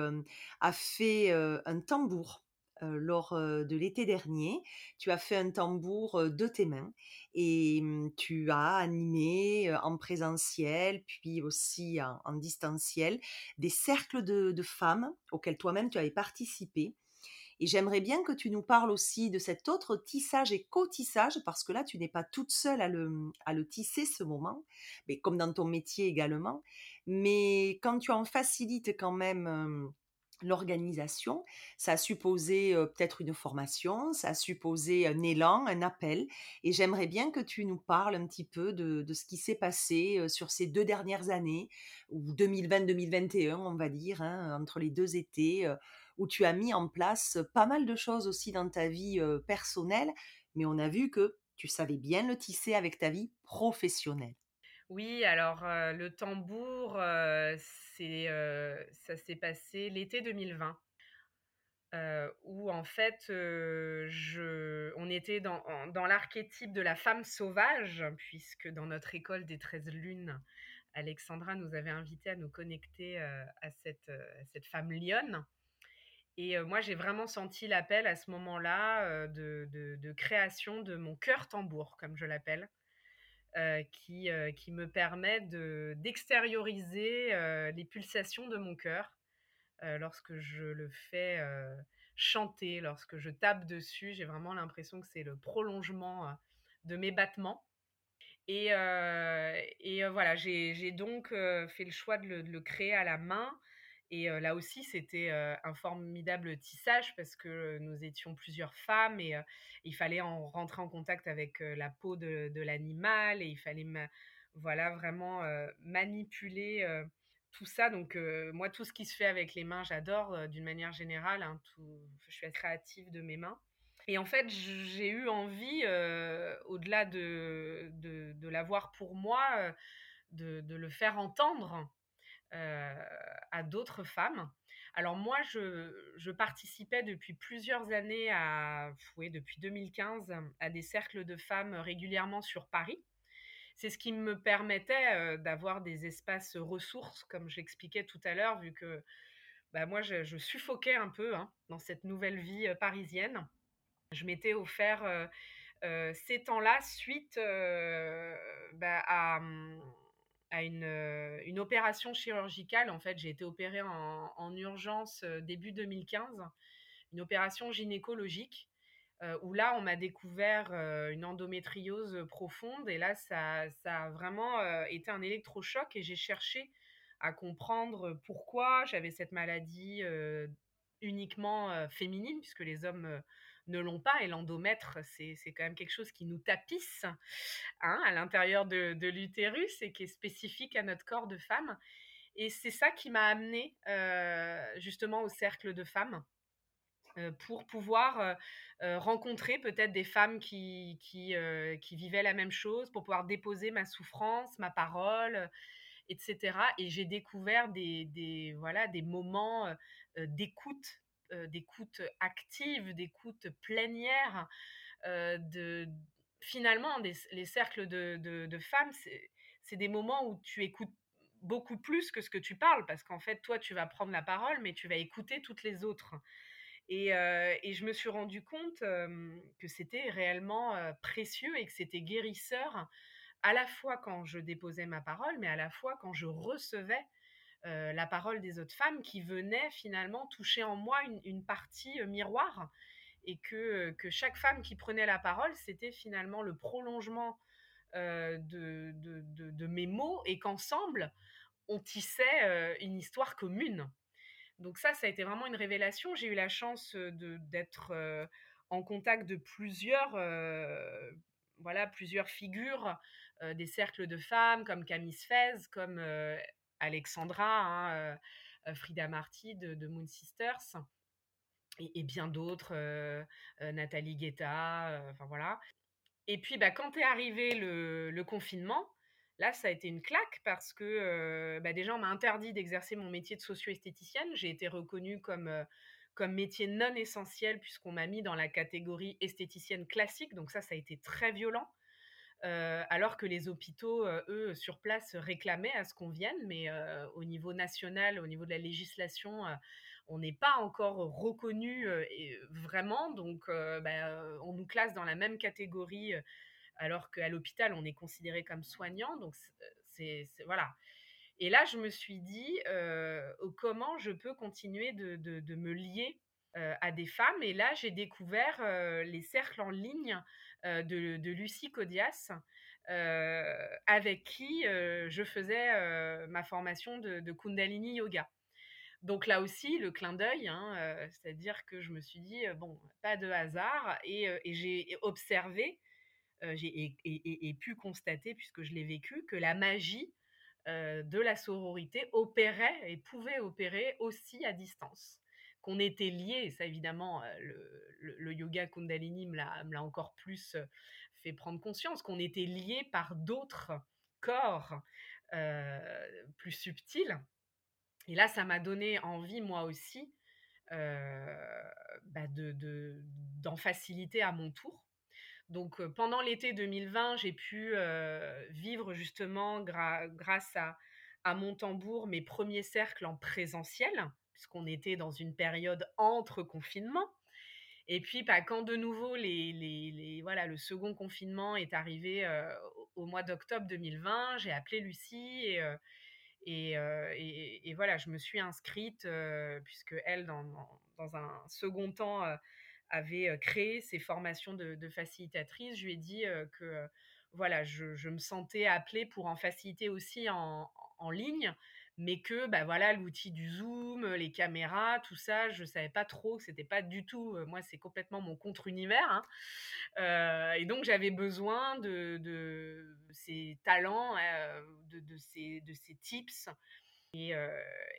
as fait un tambour lors de l'été dernier. Tu as fait un tambour de tes mains et mmh, tu as animé en présentiel puis aussi en, distanciel des cercles de femmes auxquels toi-même tu avais participé et j'aimerais bien que tu nous parles aussi de cet autre tissage et co-tissage, parce que là, tu n'es pas toute seule à le, à le tisser ce moment, mais comme dans ton métier également. Mais quand tu en facilites quand même l'organisation, ça a supposé peut-être une formation, ça a supposé un élan, un appel. Et j'aimerais bien que tu nous parles un petit peu de, de ce qui s'est passé sur ces deux dernières années, ou 2020-2021, on va dire, hein, entre les deux étés où tu as mis en place pas mal de choses aussi dans ta vie personnelle, mais on a vu que tu savais bien le tisser avec ta vie professionnelle. Oui, alors le tambour, c'est, ça s'est passé l'été 2020. où en fait, je, on était dans, dans l'archétype de la femme sauvage, puisque dans notre école des 13 lunes, Alexandra nous avait invité à nous connecter à, cette, à cette femme lionne. Et moi, j'ai vraiment senti l'appel à ce moment-là de, création de mon cœur tambour, comme je l'appelle, qui, qui me permet d'extérioriser les pulsations de mon cœur lorsque je le fais chanter, lorsque je tape dessus. J'ai vraiment l'impression que c'est le prolongement de mes battements. Et, et voilà, j'ai donc fait le choix de le créer à la main et là aussi, c'était un formidable tissage parce que nous étions plusieurs femmes et il fallait en rentrer en contact avec la peau de, l'animal et il fallait voilà vraiment manipuler tout ça. Donc moi, tout ce qui se fait avec les mains, j'adore d'une manière générale. Hein, je suis créative de mes mains. Et en fait, j'ai eu envie, au-delà de, de, l'avoir pour moi, de, le faire entendre à d'autres femmes. Alors moi, je, participais depuis plusieurs années, à, oui, depuis 2015, à des cercles de femmes régulièrement sur Paris. C'est ce qui me permettait d'avoir des espaces ressources, comme j'expliquais tout à l'heure, vu que bah, moi, je, suffoquais un peu hein, dans cette nouvelle vie parisienne. Je m'étais offert ces temps-là suite bah, à mmh, à une, opération chirurgicale. En fait, j'ai été opérée en, urgence début 2015, une opération gynécologique, où là, on m'a découvert une endométriose profonde. Et là, ça, ça a vraiment été un électrochoc et j'ai cherché à comprendre pourquoi j'avais cette maladie uniquement féminine, puisque les hommes ne l'ont pas. Et l'endomètre, c'est quand même quelque chose qui nous tapisse hein, à l'intérieur de, l'utérus et qui est spécifique à notre corps de femme. Et c'est ça qui m'a amenée justement au cercle de femmes pour pouvoir rencontrer peut-être des femmes qui, qui, qui, vivaient la même chose, pour pouvoir déposer ma souffrance, ma parole, etc. Et j'ai découvert des, des, voilà, des moments d'écoute, d'écoute active, d'écoute plénière. de, finalement, les cercles de, de, femmes, c'est des moments où tu écoutes beaucoup plus que ce que tu parles, parce qu'en fait, toi, tu vas prendre la parole, mais tu vas écouter toutes les autres. Et, je me suis rendu compte que c'était réellement précieux et que c'était guérisseur, à la fois quand je déposais ma parole, mais à la fois quand je recevais la parole des autres femmes qui venaient finalement toucher en moi une, partie miroir et que, que, chaque femme qui prenait la parole, c'était finalement le prolongement de, de, mes mots et qu'ensemble, on tissait une histoire commune. Donc ça, ça a été vraiment une révélation. J'ai eu la chance d'être en contact de plusieurs, voilà, plusieurs figures des cercles de femmes, comme Camille Fez, comme Alexandra, hein, Frida Marty de, Moon Sisters, et, bien d'autres, Nathalie Guetta, enfin voilà. Et puis, bah, quand est arrivé le confinement, Là, ça a été une claque parce que bah, déjà, on m'a interdit d'exercer mon métier de socio-esthéticienne. J'ai été reconnue comme, comme métier non essentiel puisqu'on m'a mis dans la catégorie esthéticienne classique. Donc ça, ça a été très violent. Alors que les hôpitaux, eux, sur place, réclamaient à ce qu'on vienne. Mais au niveau national, au niveau de la législation, on n'est pas encore reconnu vraiment. Donc, bah, on nous classe dans la même catégorie alors qu'à l'hôpital, on est considéré comme soignant. Donc, c'est voilà. Et là, je me suis dit, comment je peux continuer de, me lier à des femmes. Et là, j'ai découvert les cercles en ligne de, Lucie Codias, avec qui je faisais ma formation de, Kundalini Yoga. Donc là aussi, le clin d'œil, hein, c'est-à-dire que je me suis dit, bon, pas de hasard, et j'ai observé j'ai et, pu constater, puisque je l'ai vécu, que la magie de la sororité opérait et pouvait opérer aussi à distance. Qu'on était liés, ça évidemment, le, yoga Kundalini me l'a encore plus fait prendre conscience, qu'on était liés par d'autres corps plus subtils. Et là, ça m'a donné envie, moi aussi, bah d'en faciliter à mon tour. Donc pendant l'été 2020, j'ai pu vivre justement grâce à, à mon tambour mes premiers cercles en présentiel, puisqu'on était dans une période entre confinements. Et puis, bah, quand de nouveau les, les, voilà, le second confinement est arrivé au, mois d'octobre 2020, j'ai appelé Lucie et, et, et, voilà, je me suis inscrite, puisque elle, dans, dans un second temps, avait créé ces formations de, facilitatrice, je lui ai dit que voilà, je, me sentais appelée pour en faciliter aussi en, ligne, mais que bah voilà l'outil du zoom, les caméras, tout ça, je savais pas trop, c'était pas du tout, moi c'est complètement mon contre-univers, hein. et donc j'avais besoin de, ces talents, de, de, ces, de ces tips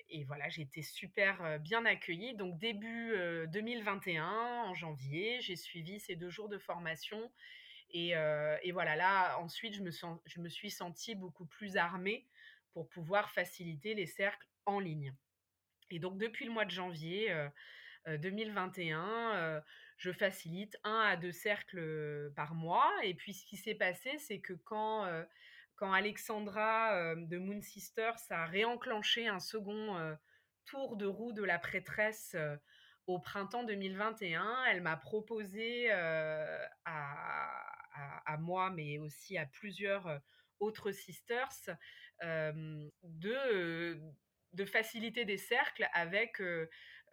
et, voilà, j'ai été super bien accueillie. Donc début 2021, en janvier, j'ai suivi ces deux jours de formation. Et, voilà, là, ensuite, je me, je me suis sentie beaucoup plus armée pour pouvoir faciliter les cercles en ligne. Et donc depuis le mois de janvier 2021, je facilite un à deux cercles par mois. Et puis ce qui s'est passé, c'est que quand quand Alexandra de Moon Sisters a réenclenché un second tour de roue de la prêtresse au printemps 2021, elle m'a proposé à, moi, mais aussi à plusieurs autres sisters, de, de faciliter des cercles avec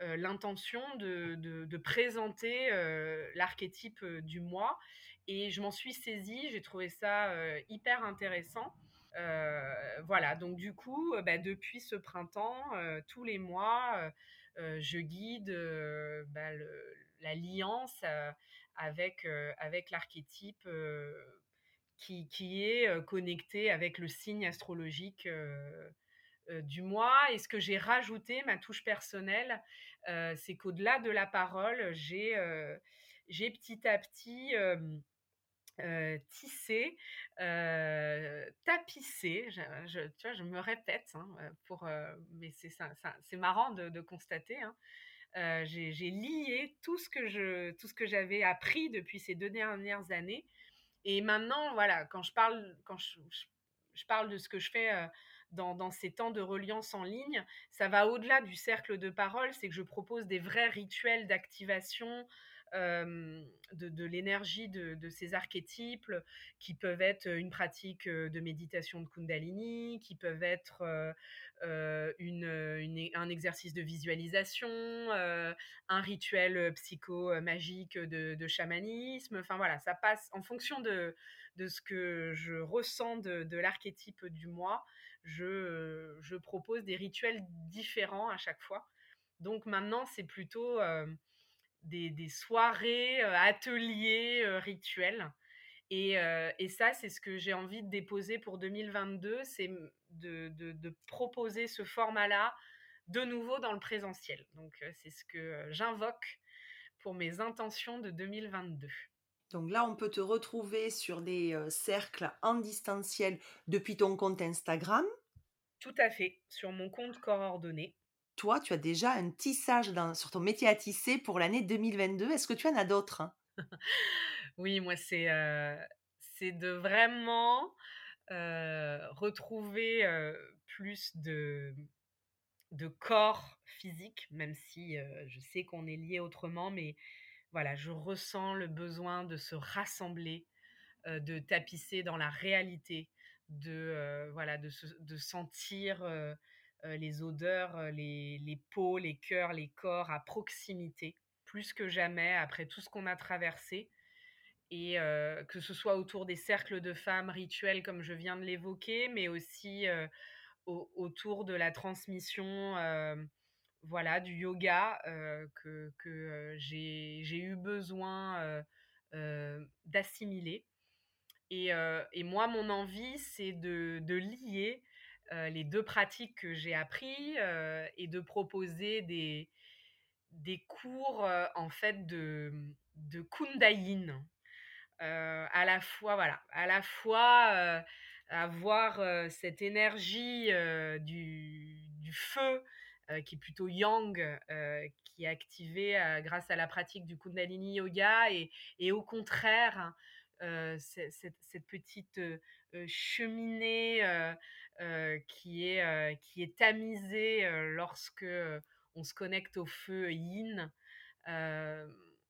l'intention de, de, présenter l'archétype du moi et je m'en suis saisie, j'ai trouvé ça hyper intéressant. voilà, donc du coup, bah, depuis ce printemps, tous les mois, je guide bah, l'alliance avec, avec l'archétype qui, est connecté avec le signe astrologique du mois. Et ce que j'ai rajouté, ma touche personnelle, c'est qu'au-delà de la parole, j'ai petit à petit tissé, tapissé, je, tu vois, je me répète, hein, pour, mais c'est marrant de, constater. Hein, j'ai lié tout ce que j'avais appris depuis ces deux dernières années et maintenant voilà quand je parle quand je, je, parle de ce que je fais dans, dans, ces temps de reliance en ligne ça va au-delà du cercle de parole c'est que je propose des vrais rituels d'activation de, de l'énergie de, ces archétypes qui peuvent être une pratique de méditation de Kundalini, qui peuvent être une, une, un exercice de visualisation, un rituel psycho-magique de, chamanisme. Enfin voilà, ça passe en fonction de, ce que je ressens de, de l'archétype du moi. Je, je propose des rituels différents à chaque fois. Donc maintenant, c'est plutôt des, soirées, ateliers, rituels. Et, et, ça, c'est ce que j'ai envie de déposer pour 2022, c'est de, de, proposer ce format-là de nouveau dans le présentiel. Donc, c'est ce que j'invoque pour mes intentions de 2022. Donc là, on peut te retrouver sur des cercles en distanciel depuis ton compte Instagram. Tout à fait, sur mon compte corps ordonné toi, tu as déjà un tissage sur ton métier à tisser pour l'année 2022. Est-ce que tu en as d'autres hein? Oui, moi, c'est c'est de vraiment retrouver plus de, de corps physique, même si je sais qu'on est lié autrement, mais voilà, je ressens le besoin de se rassembler, de tapisser dans la réalité, de, voilà, de, de sentir euh, les odeurs, euh, les, les peaux, les cœurs, les corps à proximité, plus que jamais après tout ce qu'on a traversé. Et euh, que ce soit autour des cercles de femmes rituels comme je viens de l'évoquer, mais aussi autour de la transmission voilà, du yoga que, que j'ai eu besoin d'assimiler. Et, et, moi, mon envie, c'est de, de, lier euh, les deux pratiques que j'ai appris euh, et de proposer des, cours euh, en fait de, de à la fois, voilà, à la fois avoir cette énergie du, feu qui est plutôt yang, qui est activée grâce à la pratique du Kundalini Yoga, et, et au contraire, cette, petite cheminée qui, est, qui est tamisée lorsque on se connecte au feu yin.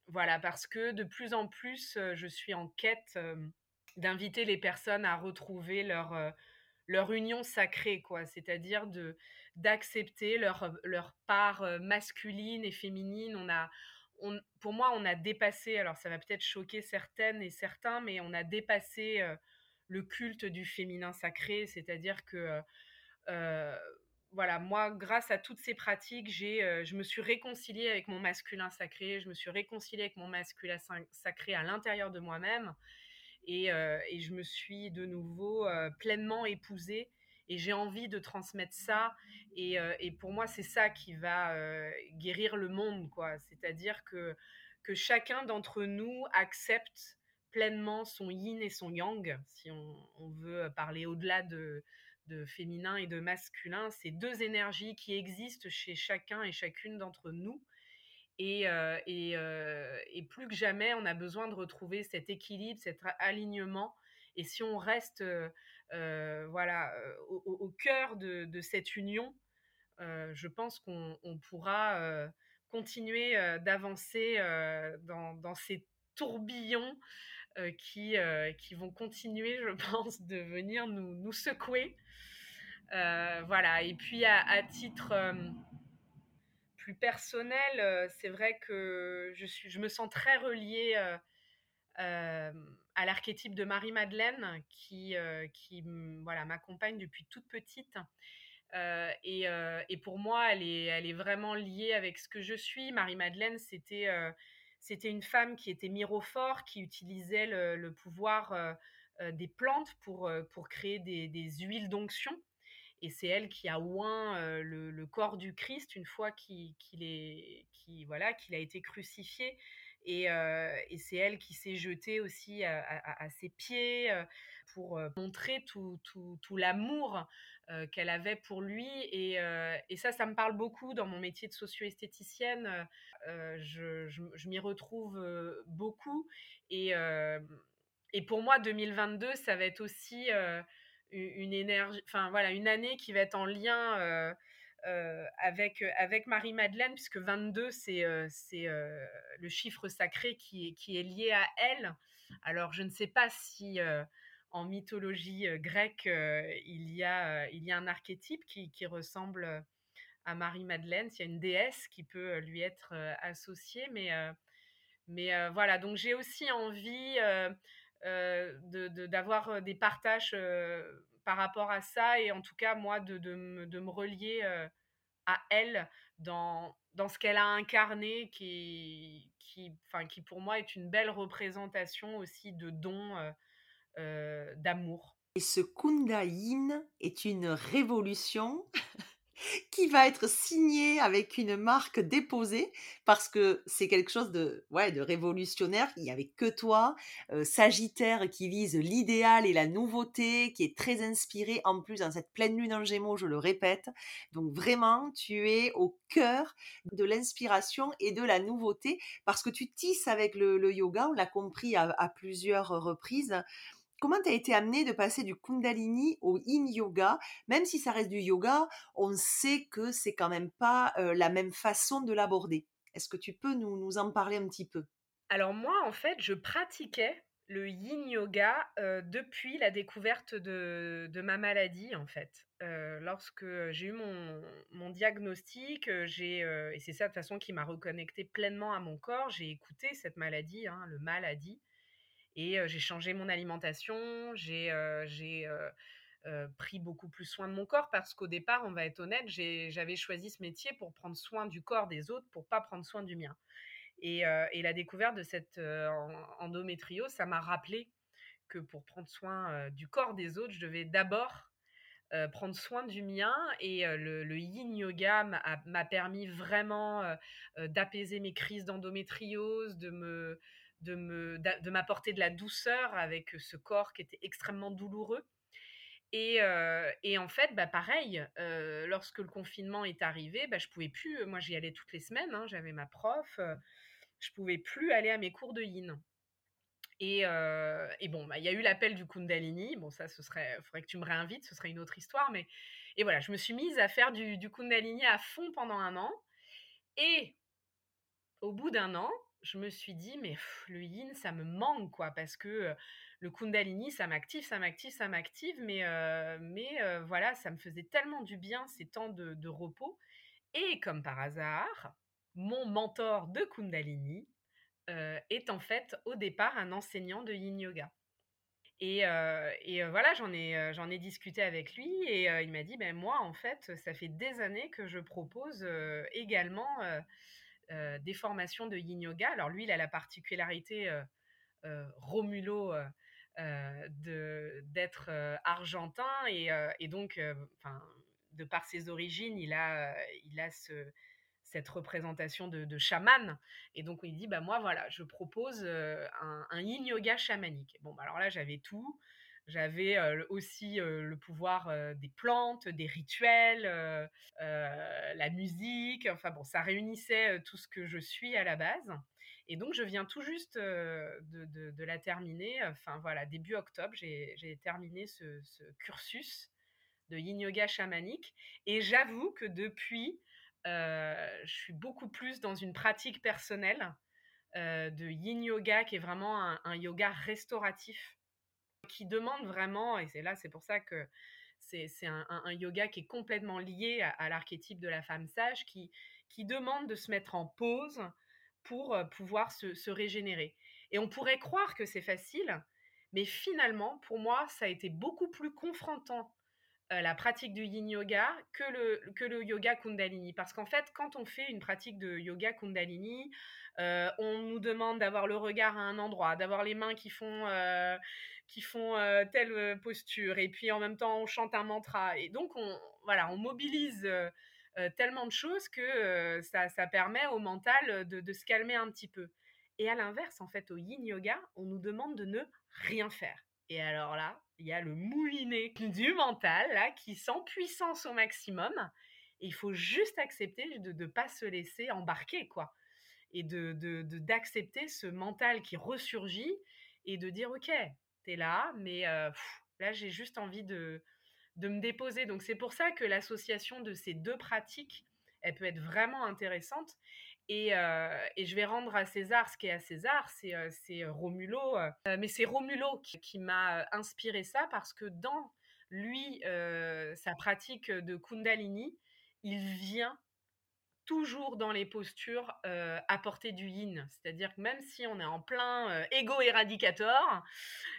voilà, parce que de plus en plus, je suis en quête d'inviter les personnes à retrouver leur, leur union sacrée, quoi. C'est-à-dire de d'accepter leur, leur part masculine et féminine. On a, on, pour moi, on a dépassé, alors ça va peut-être choquer certaines et certains, mais on a dépassé le culte du féminin sacré, c'est-à-dire que euh, voilà, moi, grâce à toutes ces pratiques, j'ai, euh, je me suis réconciliée avec mon masculin sacré, je me suis réconciliée avec mon masculin sacré à l'intérieur de moi-même, et, euh, et, je me suis de nouveau pleinement épousée, et j'ai envie de transmettre ça, et, et pour moi, c'est ça qui va guérir le monde, quoi. C'est-à-dire que que chacun d'entre nous accepte pleinement son yin et son yang, si on, veut parler au-delà de, féminin et de masculin, ces deux énergies qui existent chez chacun et chacune d'entre nous. Et, euh, euh, et, plus que jamais, on a besoin de retrouver cet équilibre, cet alignement. Et si on reste euh, voilà, au, cœur de, cette union, je pense qu'on pourra continuer d'avancer dans, ces tourbillons euh, qui, euh, qui vont continuer, je pense, de venir nous, nous secouer. Euh, voilà, et puis à, titre plus personnel, c'est vrai que je, suis, je me sens très reliée à l'archétype de Marie-Madeleine qui, qui voilà, m'accompagne depuis toute petite. et, et, pour moi, elle est, elle est vraiment liée avec ce que je suis. Marie-Madeleine, c'était c'était une femme qui était mirophore, qui utilisait le, pouvoir des plantes pour, pour créer des, huiles d'onction. Et c'est elle qui a oint le, corps du Christ une fois qu'il est, qui, voilà, qu'il a été crucifié. Et, c'est elle qui s'est jetée aussi à, ses pieds pour montrer tout, tout l'amour qu'elle avait pour lui. Et, ça, ça me parle beaucoup dans mon métier de socio-esthéticienne. je, je, m'y retrouve beaucoup. Et, et pour moi, 2022, ça va être aussi une énergie, enfin voilà, une année qui va être en lien euh, avec, euh, avec Marie-Madeleine, puisque 22, c'est euh, le chiffre sacré qui qui est lié à elle. Alors, je ne sais pas si en mythologie grecque, il, y a, il un archétype qui, ressemble à Marie-Madeleine, s'il y a une déesse qui peut lui être associée, mais, voilà, donc j'ai aussi envie d'avoir de, des partages par rapport à ça et en tout cas moi de, me, relier à elle dans, ce qu'elle a incarné qui, qui, pour moi est une belle représentation aussi de don euh, d'amour. Et ce Kundayin est une révolution qui va être signé avec une marque déposée parce que c'est quelque chose de, ouais, de révolutionnaire. Il n'y avait que toi, euh, Sagittaire qui vise l'idéal et la nouveauté, qui est très inspiré en plus dans cette pleine lune en gémeaux, je le répète. Donc vraiment, tu es au cœur de l'inspiration et de la nouveauté parce que tu tisses avec le, yoga, on l'a compris à plusieurs reprises comment tu as été amené de passer du Kundalini au Yin Yoga? Même si ça reste du yoga, on sait que c'est quand même pas la même façon de l'aborder. Est-ce que tu peux nous, en parler un petit peu? Alors moi, en fait, je pratiquais le yin yoga depuis la découverte de, ma maladie, en fait. lorsque j'ai eu mon, diagnostic, et c'est ça de façon qui m'a reconnecté pleinement à mon corps, j'ai écouté cette maladie, hein, le maladie, et j'ai changé mon alimentation, j'ai pris beaucoup plus soin de mon corps parce qu'au départ, on va être honnête, j'avais choisi ce métier pour prendre soin du corps des autres, pour pas prendre soin du mien. Et, la découverte de cette endométriose, ça m'a rappelé que pour prendre soin du corps des autres, je devais d'abord prendre soin du mien et le, yin yoga m'a permis vraiment d'apaiser mes crises d'endométriose, de me, de, m'apporter de la douceur avec ce corps qui était extrêmement douloureux. Et, et en fait, bah, pareil, lorsque le confinement est arrivé, bah, je pouvais plus, moi j'y allais toutes les semaines, hein, j'avais ma prof, je pouvais plus aller à mes cours de yin. Et, et bon, bah, il y a eu l'appel du Kundalini, bon ça, ce serait, faudrait que tu me réinvites, ce serait une autre histoire, mais et voilà, je me suis mise à faire du, du Kundalini à fond pendant un an, et au bout d'un an, je me suis dit, mais le yin, ça me manque, quoi, parce que le kundalini, ça m'active, ça m'active, ça m'active, mais, mais voilà, ça me faisait tellement du bien ces temps de, repos. Et comme par hasard, mon mentor de kundalini est en fait au départ un enseignant de yin yoga. Et, et voilà, j'en ai, j'en ai discuté avec lui et il m'a dit, ben moi, en fait, ça fait des années que je propose également des formations de yin yoga. Alors lui, il a la particularité, euh, euh, Romulo, d'être argentin et, donc, de par ses origines, il a, il a cette représentation de, chaman. Et donc, il dit, bah, moi, voilà, je propose un, yin yoga chamanique. Bon, bah, alors là, j'avais tout. J'avais aussi le pouvoir des plantes, des rituels, la musique. Enfin bon, ça réunissait tout ce que je suis à la base. Et donc, je viens tout juste de, la terminer. Enfin voilà, début octobre, j'ai terminé ce, cursus de yin yoga chamanique. Et j'avoue que depuis, je suis beaucoup plus dans une pratique personnelle de yin yoga qui est vraiment un yoga restauratif qui demande vraiment, et c'est là, c'est pour ça que c'est un, un, yoga qui est complètement lié à, l'archétype de la femme sage, qui, qui demande de se mettre en pause pour euh, pouvoir se, se régénérer. Et on pourrait croire que c'est facile, mais finalement, pour moi, ça a été beaucoup plus confrontant la pratique du yin yoga que le, que le yoga kundalini. Parce qu'en fait, quand on fait une pratique de yoga kundalini, on nous demande d'avoir le regard à un endroit, d'avoir les mains qui font, qui font telle posture, et puis en même temps on chante un mantra. Et donc on, voilà, on mobilise tellement de choses que ça, ça, permet au mental de se calmer un petit peu. Et à l'inverse, en fait, au yin yoga, on nous demande de ne rien faire. Et alors là, il y a le moulinet du mental qui sent puissance au maximum. Il faut juste accepter de ne pas se laisser embarquer, quoi. Et de d'accepter ce mental qui ressurgit et de dire ok, t'es là, mais là j'ai juste envie de de me déposer. Donc c'est pour ça que l'association de ces deux pratiques, elle peut être vraiment intéressante. Et, je vais rendre à César ce qui est à César, c'est Romulo. mais c'est Romulo qui, m'a inspiré ça parce que dans lui, sa pratique de Kundalini, il vient toujours dans les postures apporter du yin. C'est-à-dire que même si on est en plein ego éradicator,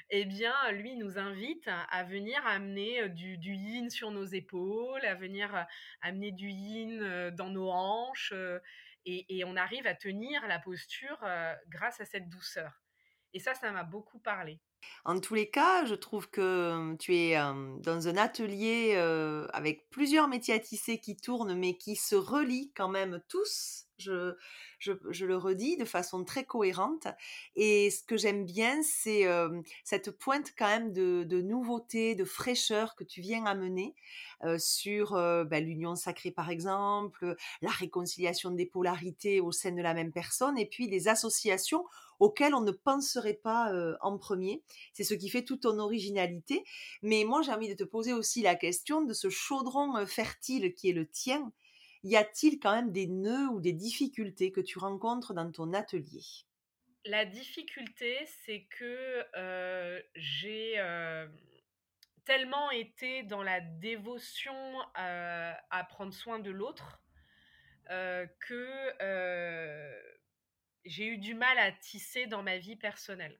eh bien, lui nous invite à venir amener du, yin sur nos épaules, à venir amener du yin dans nos hanches et, on arrive à tenir la posture euh, grâce à cette douceur. Et ça, ça m'a beaucoup parlé. En tous les cas, je trouve que tu es dans un atelier avec plusieurs métiers à tisser qui tournent, mais qui se relient quand même tous je, le redis de façon très cohérente. Et ce que j'aime bien, c'est cette pointe quand même de, nouveauté, de fraîcheur que tu viens amener sur ben, l'union sacrée, par exemple, la réconciliation des polarités au sein de la même personne, et puis les associations auxquelles on ne penserait pas en premier. C'est ce qui fait toute ton originalité. Mais moi, j'ai envie de te poser aussi la question de ce chaudron fertile qui est le tien y a-t-il quand même des nœuds ou des difficultés que tu rencontres dans ton atelier? La difficulté, c'est que j'ai tellement été dans la dévotion à prendre soin de l'autre que j'ai eu du mal à tisser dans ma vie personnelle.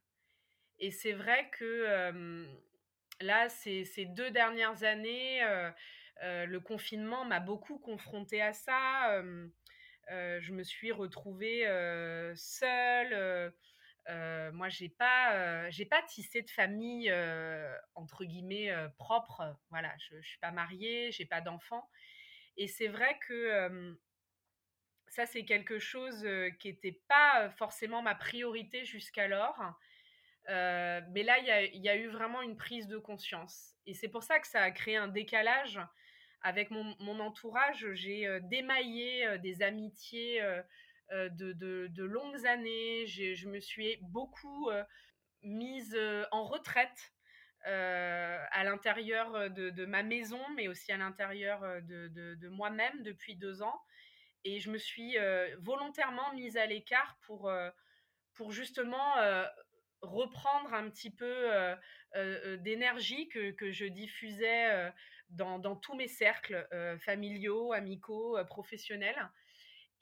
Et c'est vrai que là, ces, deux dernières années, le confinement m'a beaucoup confrontée à ça. Euh, je me suis retrouvée seule. moi, j'ai pas, j'ai pas tissé de famille entre guillemets propre. Voilà, je, je suis pas mariée, j'ai pas d'enfants. Et c'est vrai que ça, c'est quelque chose qui n'était pas forcément ma priorité jusqu'alors. mais là, il y a, eu vraiment une prise de conscience. Et c'est pour ça que ça a créé un décalage avec mon, entourage, j'ai euh, démaillé euh, des amitiés euh, de, longues années. Je me suis beaucoup mise en retraite à l'intérieur de, ma maison, mais aussi à l'intérieur de, moi-même depuis deux ans. Et je me suis volontairement mise à l'écart pour, justement reprendre un petit peu d'énergie que, je diffusais dans, tous mes cercles euh, familiaux, amicaux, euh, professionnels.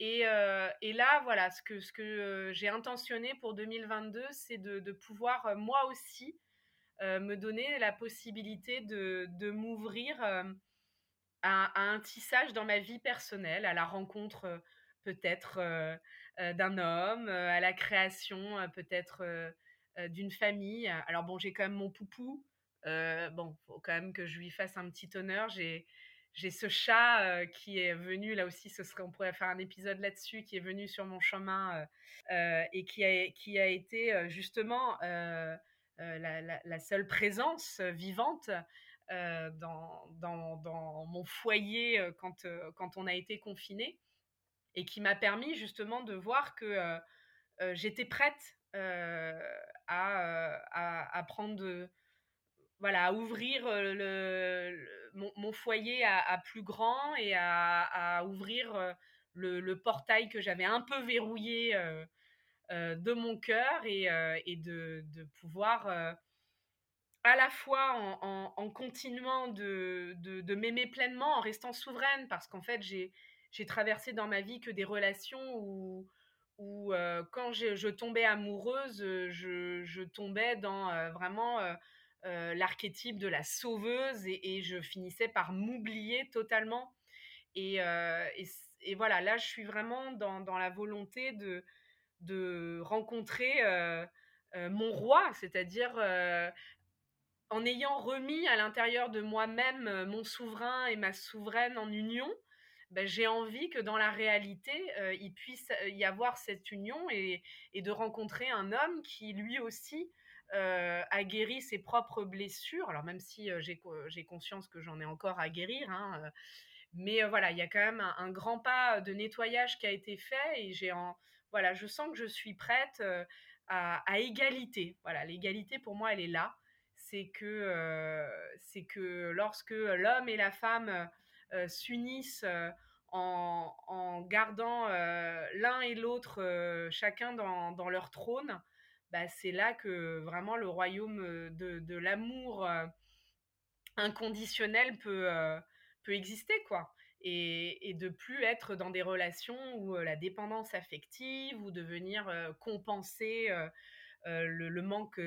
Euh, et, là, voilà, ce que, ce que j'ai intentionné pour 2022, c'est de, pouvoir, moi aussi, me donner la possibilité de, m'ouvrir à, un tissage dans ma vie personnelle, à la rencontre peut-être d'un homme, à la création peut-être d'une famille. Alors bon, j'ai quand même mon poupou, euh, bon, faut quand même que je lui fasse un petit honneur. J'ai j'ai ce chat euh, qui est venu là aussi. Ce serait, on pourrait faire un épisode là-dessus, qui est venu sur mon chemin euh, et qui a qui a été justement la, seule présence vivante. Dans, dans, dans, mon foyer quand, quand on a été confiné et qui m'a permis justement de voir que j'étais prête à, à, à, prendre de, voilà, ouvrir le, mon, foyer à, plus grand et à, ouvrir le, portail que j'avais un peu verrouillé de mon cœur et, de, pouvoir à la fois en, continuant de, m'aimer pleinement, en restant souveraine, parce qu'en fait j'ai traversé dans ma vie que des relations où, où quand je, tombais amoureuse, je tombais dans vraiment l'archétype de la sauveuse et, je finissais par m'oublier totalement. Et, et, voilà, là, je suis vraiment dans, dans la volonté de, de rencontrer mon roi, c'est-à-dire en ayant remis à l'intérieur de moi-même mon souverain et ma souveraine en union, ben, j'ai envie que dans la réalité, il puisse y avoir cette union et, de rencontrer un homme qui lui aussi a guéri ses propres blessures. Alors même si j'ai conscience que j'en ai encore à guérir, hein, mais voilà, il y a quand même un, un, grand pas de nettoyage qui a été fait et j'ai en, voilà, je sens que je suis prête à, égalité. Voilà, l'égalité pour moi, elle est là. C'est que, c'est que lorsque l'homme et la femme s'unissent en, gardant l'un et l'autre chacun dans, leur trône, bah, c'est là que vraiment le royaume de, l'amour inconditionnel peut, peut exister, quoi et, de plus être dans des relations où la dépendance affective ou de venir compenser le, manque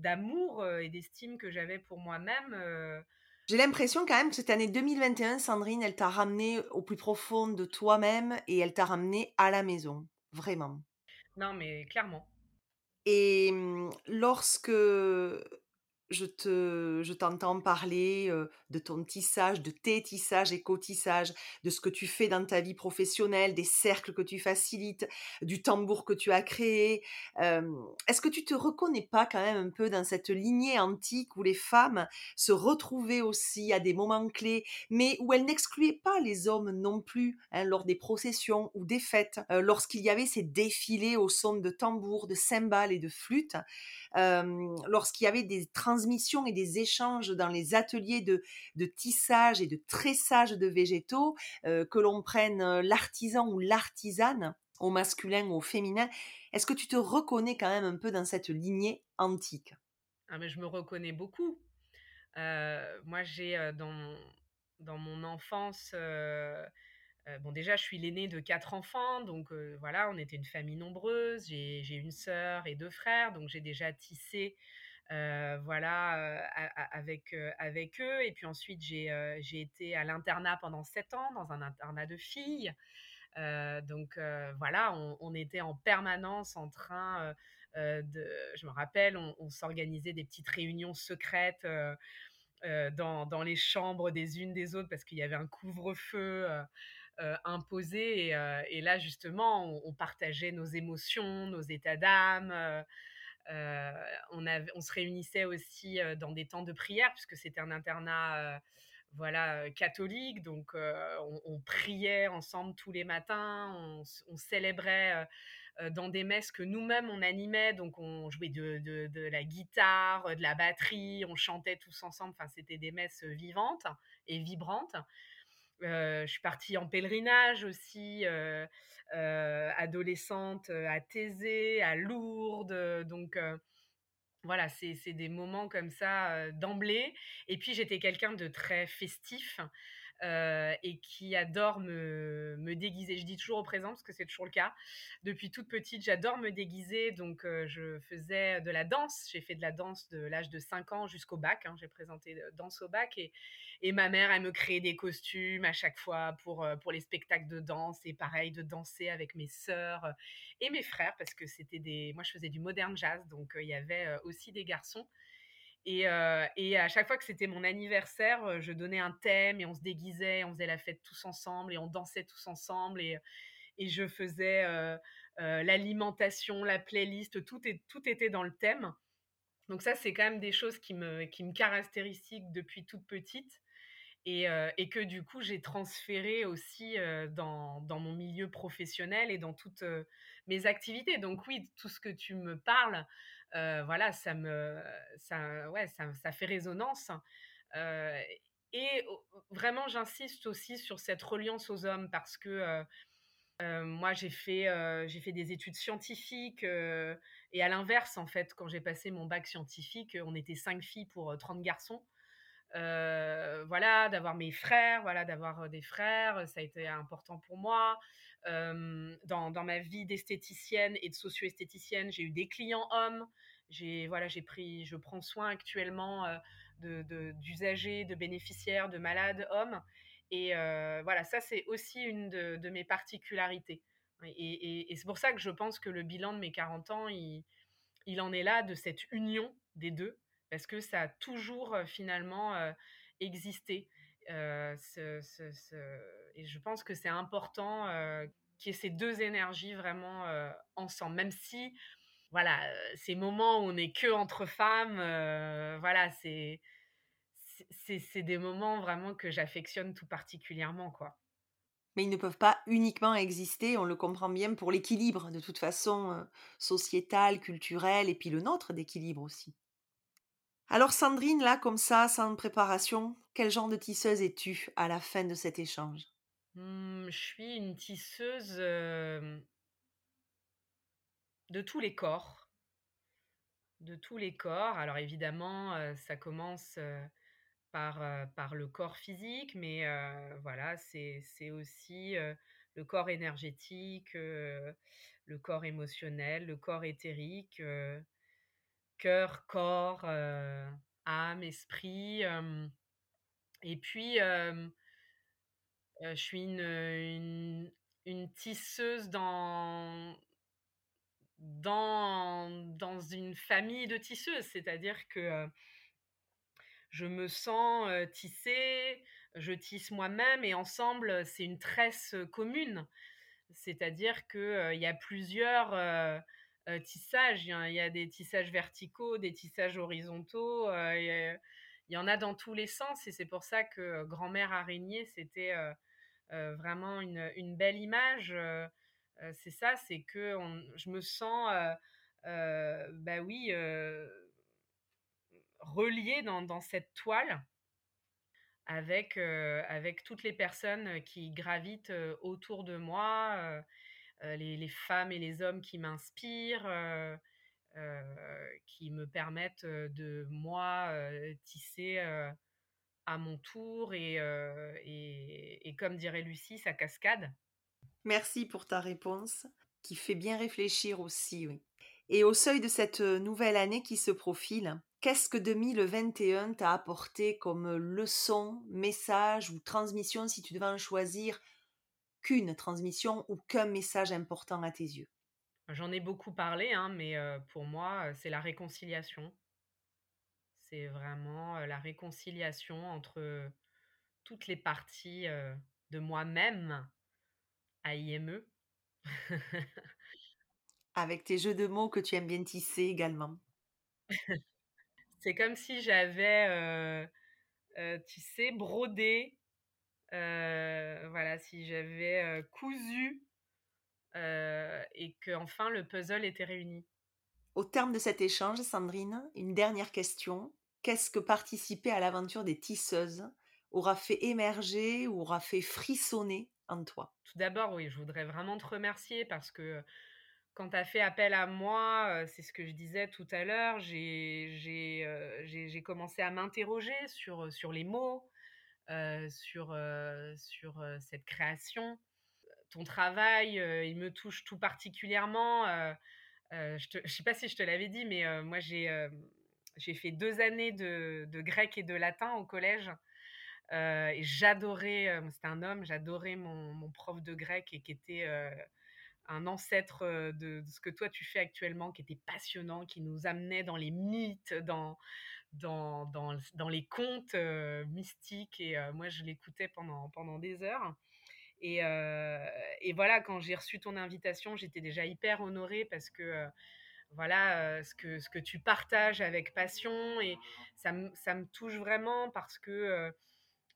d'amour et d'estime que j'avais pour moi-même. J'ai l'impression quand même que cette année 2021, Sandrine, elle t'a ramené au plus profond de toi-même et elle t'a ramené à la maison, vraiment. Non, mais clairement. Et mmh, lorsque je te, je t'entends parler de ton tissage, de tes tissages et co-tissages, de ce que tu fais dans ta vie professionnelle, des cercles que tu facilites, du tambour que tu as créé. Est-ce que tu te reconnais pas quand même un peu dans cette lignée antique où les femmes se retrouvaient aussi à des moments clés, mais où elles n'excluaient pas les hommes non plus hein, lors des processions ou des fêtes, lorsqu'il y avait ces défilés au son de tambours, de cymbales et de flûtes lorsqu'il y avait des transmissions et des échanges dans les ateliers de, tissage et de tressage de végétaux, que l'on prenne l'artisan ou l'artisane au masculin ou au féminin, est-ce que tu te reconnais quand même un peu dans cette lignée antique? Ah mais Je me reconnais beaucoup. moi, j'ai dans, dans mon enfance euh, bon, déjà, je suis l'aîné de quatre enfants, donc euh, voilà, on était une famille nombreuse. J'ai une sœur et deux frères, donc j'ai déjà tissé, euh, voilà, avec avec eux. Et puis ensuite, j'ai été à l'internat pendant sept ans, dans un internat de filles. donc voilà, on, était en permanence en train de, je me rappelle, on, s'organisait des petites réunions secrètes. dans, dans, les chambres des unes des autres parce qu'il y avait un couvre-feu euh, imposé. Euh, et, là, justement, on, partageait nos émotions, nos états d'âme. Euh, on, se réunissait aussi dans des temps de prière, puisque c'était un internat voilà, catholique. Donc, on, priait ensemble tous les matins, on, célébrait dans des messes que nous-mêmes on animait. Donc, on jouait de, de, de, la guitare, de la batterie, on chantait tous ensemble. Enfin, c'était des messes vivantes et vibrantes je suis partie en pèlerinage aussi, adolescente, à Thésée, à Lourdes. Donc, voilà, c'est des moments comme ça d'emblée. Et puis, j'étais quelqu'un de très festif. Euh, et qui adore me, déguiser. Je dis toujours au présent parce que c'est toujours le cas. Depuis toute petite, j'adore me déguiser. Donc, euh, je faisais de la danse. J'ai fait de la danse de l'âge de 5 ans jusqu'au bac. Hein. J'ai présenté danse au bac et, ma mère, elle me créait des costumes à chaque fois pour, euh, pour les spectacles de danse et pareil, de danser avec mes sœurs et mes frères parce que c'était des. Moi, je faisais du modern jazz. Donc, il y avait aussi des garçons. Euh, et, à chaque fois que c'était mon anniversaire, euh, je donnais un thème et on se déguisait, on faisait la fête tous ensemble et on dansait tous ensemble et, je faisais euh, l'alimentation, la playlist, tout, est, tout était dans le thème. Donc ça, c'est quand même des choses qui me, qui me caractérisent depuis toute petite et, et que du coup, j'ai transféré aussi dans, dans, mon milieu professionnel et dans toutes mes activités. Donc oui, tout ce que tu me parles, voilà, ça me, ça, ouais, ça, ça fait résonance. Euh, et vraiment, j'insiste aussi sur cette reliance aux hommes parce que moi, j'ai fait, j'ai fait des études scientifiques et à l'inverse, en fait, quand j'ai passé mon bac scientifique, on était cinq filles pour 30 garçons. voilà, d'avoir mes frères, voilà, d'avoir des frères, ça a été important pour moi. Dans, ma vie d'esthéticienne et de socio-esthéticienne, j'ai eu des clients hommes, j'ai voilà, j'ai pris, je prends soin actuellement de d'usagers, de, bénéficiaires, de malades hommes. Et voilà, ça c'est aussi une de, mes particularités. Et, c'est pour ça que je pense que le bilan de mes 40 ans, il, en est là de cette union des deux, parce que ça a toujours finalement existé. Et je pense que c'est important qu'il y ait ces deux énergies vraiment ensemble, même si voilà, ces moments où on n'est que entre femmes, voilà, c'est c'est des moments vraiment que j'affectionne tout particulièrement, quoi. Mais ils ne peuvent pas uniquement exister, on le comprend bien, pour l'équilibre, de toute façon, sociétal, culturel, et puis le nôtre d'équilibre aussi. Alors Sandrine, là, comme ça, sans préparation, quel genre de tisseuse es-tu à la fin de cet échange? Mmh, Je suis une tisseuse de tous les corps. De tous les corps. Alors évidemment, ça commence par, par le corps physique, mais voilà, c'est aussi le corps énergétique, le corps émotionnel, le corps éthérique, cœur, corps, âme, esprit. et puis, je suis une, tisseuse dans, dans, dans une famille de tisseuses, c'est-à-dire que je me sens tissée, je tisse moi-même et ensemble, c'est une tresse commune. C'est-à-dire qu'il il y a plusieurs tissages. Il y, a, des tissages verticaux, des tissages horizontaux. il y en a dans tous les sens et c'est pour ça que grand-mère araignée, c'était vraiment une, belle image c'est ça, c'est que je me sens, bah oui, reliée dans, cette toile avec, avec toutes les personnes qui gravitent autour de moi, les, femmes et les hommes qui m'inspirent, qui me permettent de, moi, tisser à mon tour et, et, comme dirait Lucie, sa cascade. Merci pour ta réponse, qui fait bien réfléchir aussi, oui. Et au seuil de cette nouvelle année qui se profile, qu'est-ce que 2021 t'a apporté comme leçon, message ou transmission si tu devais en choisir qu'une transmission ou qu'un message important à tes yeux? J'en ai beaucoup parlé, hein, mais pour moi, c'est la réconciliation. C'est vraiment la réconciliation entre toutes les parties de moi-même IME. Avec tes jeux de mots que tu aimes bien tisser également. C'est comme si j'avais tissé, brodé, voilà, si j'avais cousu et que enfin le puzzle était réuni. Au terme de cet échange, Sandrine, une dernière question. Qu'est-ce que participer à l'aventure des tisseuses aura fait émerger ou aura fait frissonner toi? Tout d'abord, oui, je voudrais vraiment te remercier parce que quand tu as fait appel à moi, c'est ce que je disais tout à l'heure, j'ai commencé à m'interroger sur, sur les mots, sur, sur cette création. Ton travail, il me touche tout particulièrement. Je ne sais pas si je te l'avais dit, mais moi j'ai fait deux années de, grec et de latin au collège. Euh, et j'adorais, c'était un homme, j'adorais mon, prof de grec et qui était un ancêtre de, ce que toi tu fais actuellement, qui était passionnant, qui nous amenait dans les mythes, dans, les contes mystiques. Et moi, je l'écoutais pendant des heures. Et, et voilà, quand j'ai reçu ton invitation, j'étais déjà hyper honorée parce que voilà ce, que, ce que tu partages avec passion et ça, ça me touche vraiment parce que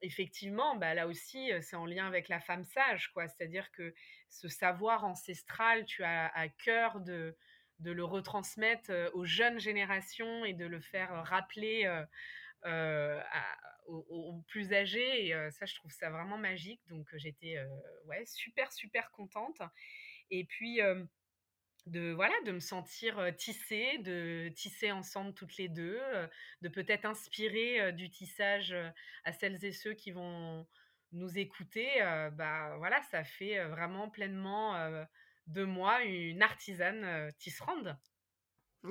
effectivement, bah, là aussi, c'est en lien avec la femme sage, quoi. C'est-à-dire que ce savoir ancestral, tu as à cœur de, de le retransmettre aux jeunes générations et de le faire rappeler plus âgés. Et ça, je trouve ça vraiment magique. Donc, j'étais ouais, super, super contente. Et puis, de voilà de me sentir tissée, de tisser ensemble toutes les deux, de peut-être inspirer du tissage à celles et ceux qui vont nous écouter. bah voilà, ça fait vraiment pleinement de moi une artisane tisserande.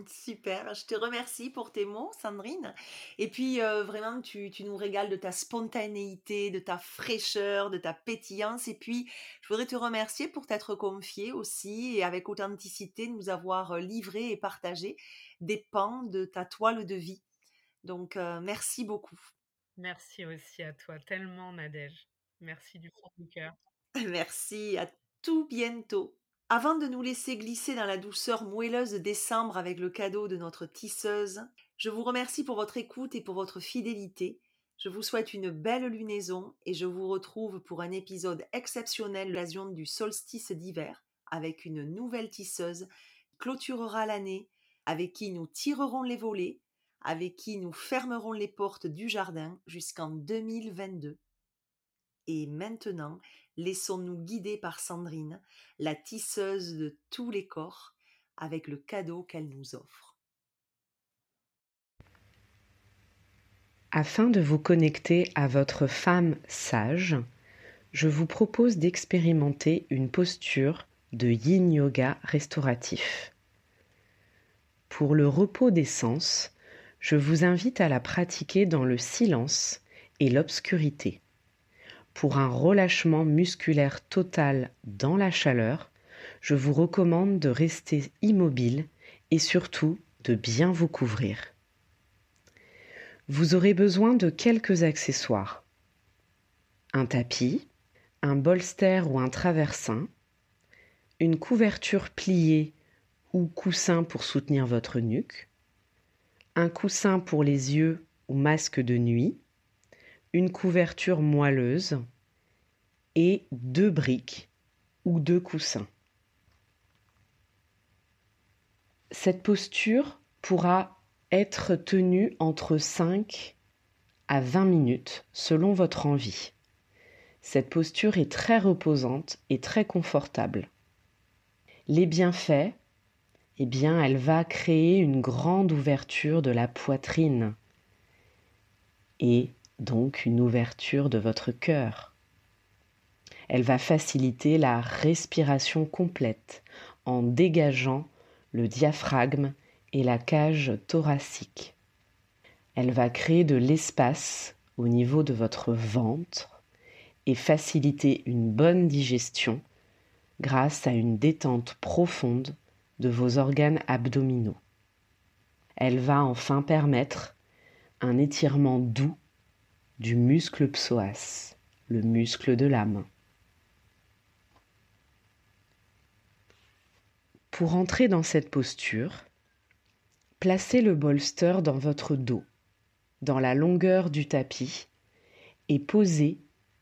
Super, je te remercie pour tes mots, Sandrine. Et puis, euh, vraiment, tu, tu nous régales de ta spontanéité, de ta fraîcheur, de ta pétillance. Et puis, je voudrais te remercier pour t'être confié aussi et avec authenticité nous avoir euh, livré et partagé des pans de ta toile de vie. Donc, euh, merci beaucoup. Merci aussi à toi, tellement Nadège. Merci du fond du cœur. Merci, à tout bientôt. Avant de nous laisser glisser dans la douceur moelleuse de décembre avec le cadeau de notre tisseuse, je vous remercie pour votre écoute et pour votre fidélité. Je vous souhaite une belle lunaison et je vous retrouve pour un épisode exceptionnel à l'occasion du solstice d'hiver avec une nouvelle tisseuse qui clôturera l'année, avec qui nous tirerons les volets, avec qui nous fermerons les portes du jardin jusqu'en 2022. Et maintenant, laissons-nous guider par Sandrine, la tisseuse de tous les corps, avec le cadeau qu'elle nous offre. Afin de vous connecter à votre femme sage, je vous propose d'expérimenter une posture de yin yoga restauratif. Pour le repos des sens, je vous invite à la pratiquer dans le silence et l'obscurité pour un relâchement musculaire total dans la chaleur, je vous recommande de rester immobile et surtout de bien vous couvrir. Vous aurez besoin de quelques accessoires. Un tapis, un bolster ou un traversin, une couverture pliée ou coussin pour soutenir votre nuque, un coussin pour les yeux ou masque de nuit, une couverture moelleuse et deux briques ou deux coussins. Cette posture pourra être tenue entre 5 à 20 minutes selon votre envie. Cette posture est très reposante et très confortable. Les bienfaits, eh bien, elle va créer une grande ouverture de la poitrine et donc une ouverture de votre cœur. Elle va faciliter la respiration complète en dégageant le diaphragme et la cage thoracique. Elle va créer de l'espace au niveau de votre ventre et faciliter une bonne digestion grâce à une détente profonde de vos organes abdominaux. Elle va enfin permettre un étirement doux du muscle psoas, le muscle de l'âme. Pour entrer dans cette posture, placez le bolster dans votre dos, dans la longueur du tapis, et posez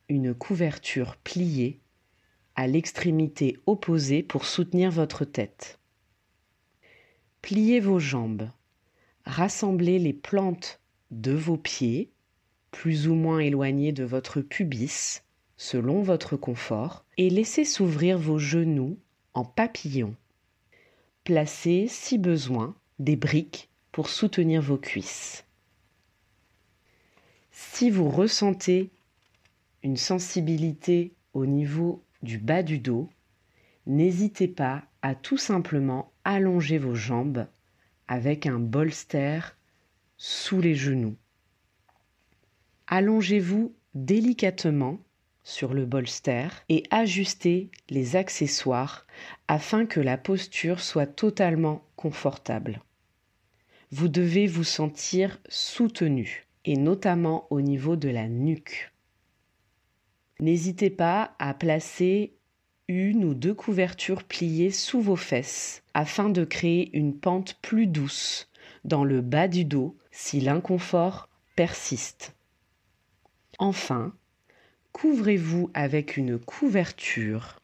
une couverture pliée à l'extrémité opposée pour soutenir votre tête. Pliez vos jambes, rassemblez les plantes de vos pieds plus ou moins éloigné de votre pubis, selon votre confort, et laissez s'ouvrir vos genoux en papillon. Placez, si besoin, des briques pour soutenir vos cuisses. Si vous ressentez une sensibilité au niveau du bas du dos, n'hésitez pas à tout simplement allonger vos jambes avec un bolster sous les genoux. Allongez-vous délicatement sur le bolster et ajustez les accessoires afin que la posture soit totalement confortable. Vous devez vous sentir soutenu et notamment au niveau de la nuque. N'hésitez pas à placer une ou deux couvertures pliées sous vos fesses afin de créer une pente plus douce dans le bas du dos si l'inconfort persiste. Enfin, couvrez-vous avec une couverture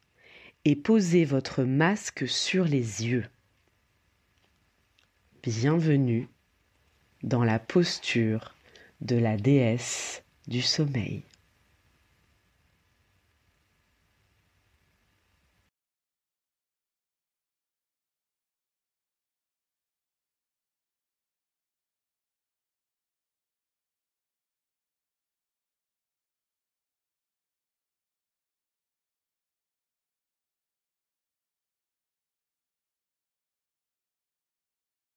et posez votre masque sur les yeux. Bienvenue dans la posture de la déesse du sommeil.